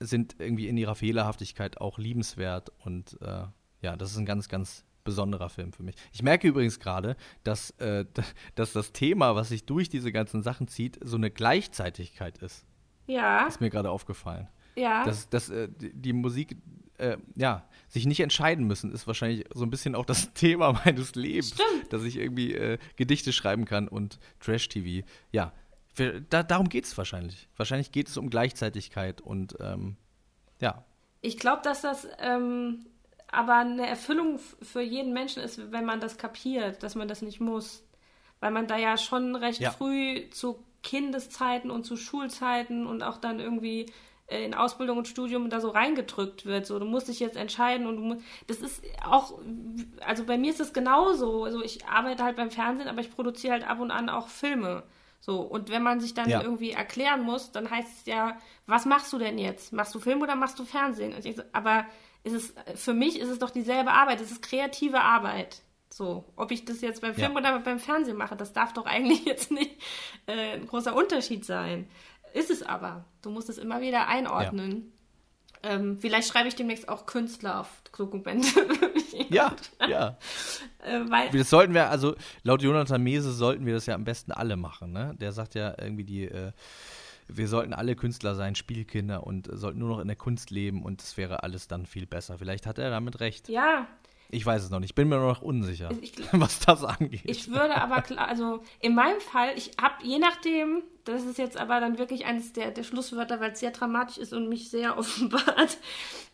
sind irgendwie in ihrer Fehlerhaftigkeit auch liebenswert und äh, ja, das ist ein ganz, ganz besonderer Film für mich. Ich merke übrigens gerade, dass, äh, dass das Thema, was sich durch diese ganzen Sachen zieht, so eine Gleichzeitigkeit ist. Ja. Ist mir gerade aufgefallen. Ja. Dass, dass äh, die Musik, äh, ja, sich nicht entscheiden müssen, ist wahrscheinlich so ein bisschen auch das Thema meines Lebens. Stimmt. Dass ich irgendwie äh, Gedichte schreiben kann und Trash-TV. Ja, für, da, darum geht es wahrscheinlich. Wahrscheinlich geht es um Gleichzeitigkeit und ähm, ja. Ich glaube, dass das ähm, aber eine Erfüllung für jeden Menschen ist, wenn man das kapiert, dass man das nicht muss. Weil man da ja schon recht ja. früh zu Kindeszeiten und zu Schulzeiten und auch dann irgendwie in Ausbildung und Studium da so reingedrückt wird. So, du musst dich jetzt entscheiden und du musst. Das ist auch, also bei mir ist es genauso. Also ich arbeite halt beim Fernsehen, aber ich produziere halt ab und an auch Filme. So, und wenn man sich dann ja. irgendwie erklären muss, dann heißt es ja, was machst du denn jetzt? Machst du Film oder machst du Fernsehen? So, aber ist es, für mich ist es doch dieselbe Arbeit. Es ist kreative Arbeit. So, ob ich das jetzt beim Film ja. oder beim Fernsehen mache, das darf doch eigentlich jetzt nicht äh, ein großer Unterschied sein. Ist es aber. Du musst es immer wieder einordnen. Ja. Ähm, vielleicht schreibe ich demnächst auch Künstler auf Dokumente. ja, ja. äh, weil, das sollten wir, also laut Jonathan Mese sollten wir das ja am besten alle machen. Ne? Der sagt ja irgendwie die. Äh, wir sollten alle Künstler sein, Spielkinder und sollten nur noch in der Kunst leben und es wäre alles dann viel besser. Vielleicht hat er damit recht. Ja. Ich weiß es noch nicht. Ich bin mir noch unsicher, ich, was das angeht. Ich würde aber klar, also in meinem Fall, ich habe je nachdem, das ist jetzt aber dann wirklich eines der, der Schlusswörter, weil es sehr dramatisch ist und mich sehr offenbart,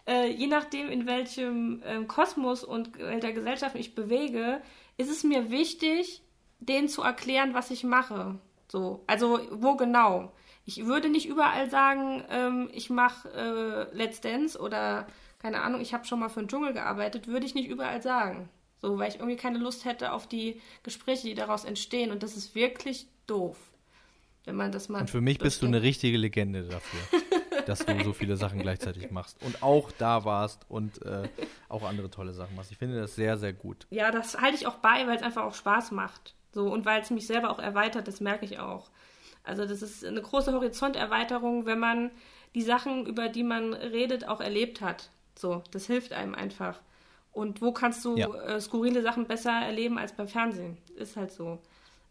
äh, je nachdem, in welchem äh, Kosmos und welcher Gesellschaft ich bewege, ist es mir wichtig, denen zu erklären, was ich mache. So, also wo genau. Ich würde nicht überall sagen, ähm, ich mache äh, Let's Dance oder keine Ahnung, ich habe schon mal für den Dschungel gearbeitet, würde ich nicht überall sagen. So, weil ich irgendwie keine Lust hätte auf die Gespräche, die daraus entstehen. Und das ist wirklich doof, wenn man das mal. Und für mich bist du eine richtige Legende dafür, dass du so viele Sachen gleichzeitig machst. Und auch da warst und äh, auch andere tolle Sachen machst. Ich finde das sehr, sehr gut. Ja, das halte ich auch bei, weil es einfach auch Spaß macht. So, und weil es mich selber auch erweitert, das merke ich auch. Also das ist eine große Horizonterweiterung, wenn man die Sachen, über die man redet, auch erlebt hat. So, das hilft einem einfach. Und wo kannst du ja. äh, skurrile Sachen besser erleben als beim Fernsehen? Ist halt so.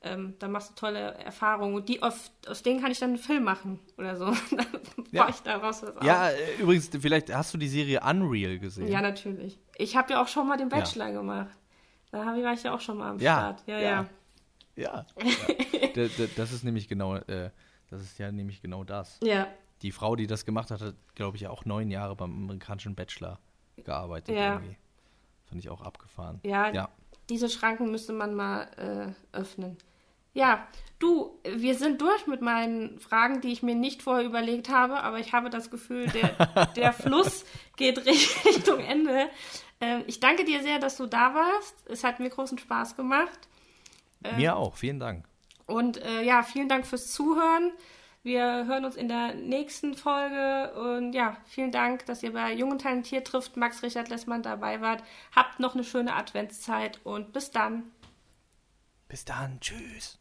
Ähm, da machst du tolle Erfahrungen und die oft, aus denen kann ich dann einen Film machen oder so. dann ja. ich daraus was Ja, auf. Äh, übrigens, vielleicht hast du die Serie Unreal gesehen. Ja, natürlich. Ich habe ja auch schon mal den Bachelor ja. gemacht. Da war ich ja auch schon mal am Start. Ja, ja. ja. Ja. ja. das ist nämlich genau, äh, das ist ja nämlich genau das. Ja. Die Frau, die das gemacht hat, hat, glaube ich, auch neun Jahre beim amerikanischen Bachelor gearbeitet. Ja. Irgendwie. Fand ich auch abgefahren. Ja, ja. diese Schranken müsste man mal äh, öffnen. Ja, du, wir sind durch mit meinen Fragen, die ich mir nicht vorher überlegt habe, aber ich habe das Gefühl, der, der Fluss geht Richtung Ende. Äh, ich danke dir sehr, dass du da warst. Es hat mir großen Spaß gemacht. Ähm, Mir auch, vielen Dank. Und äh, ja, vielen Dank fürs Zuhören. Wir hören uns in der nächsten Folge und ja, vielen Dank, dass ihr bei Jungen und Talentiert trifft Max Richard Lessmann dabei wart. Habt noch eine schöne Adventszeit und bis dann. Bis dann, tschüss.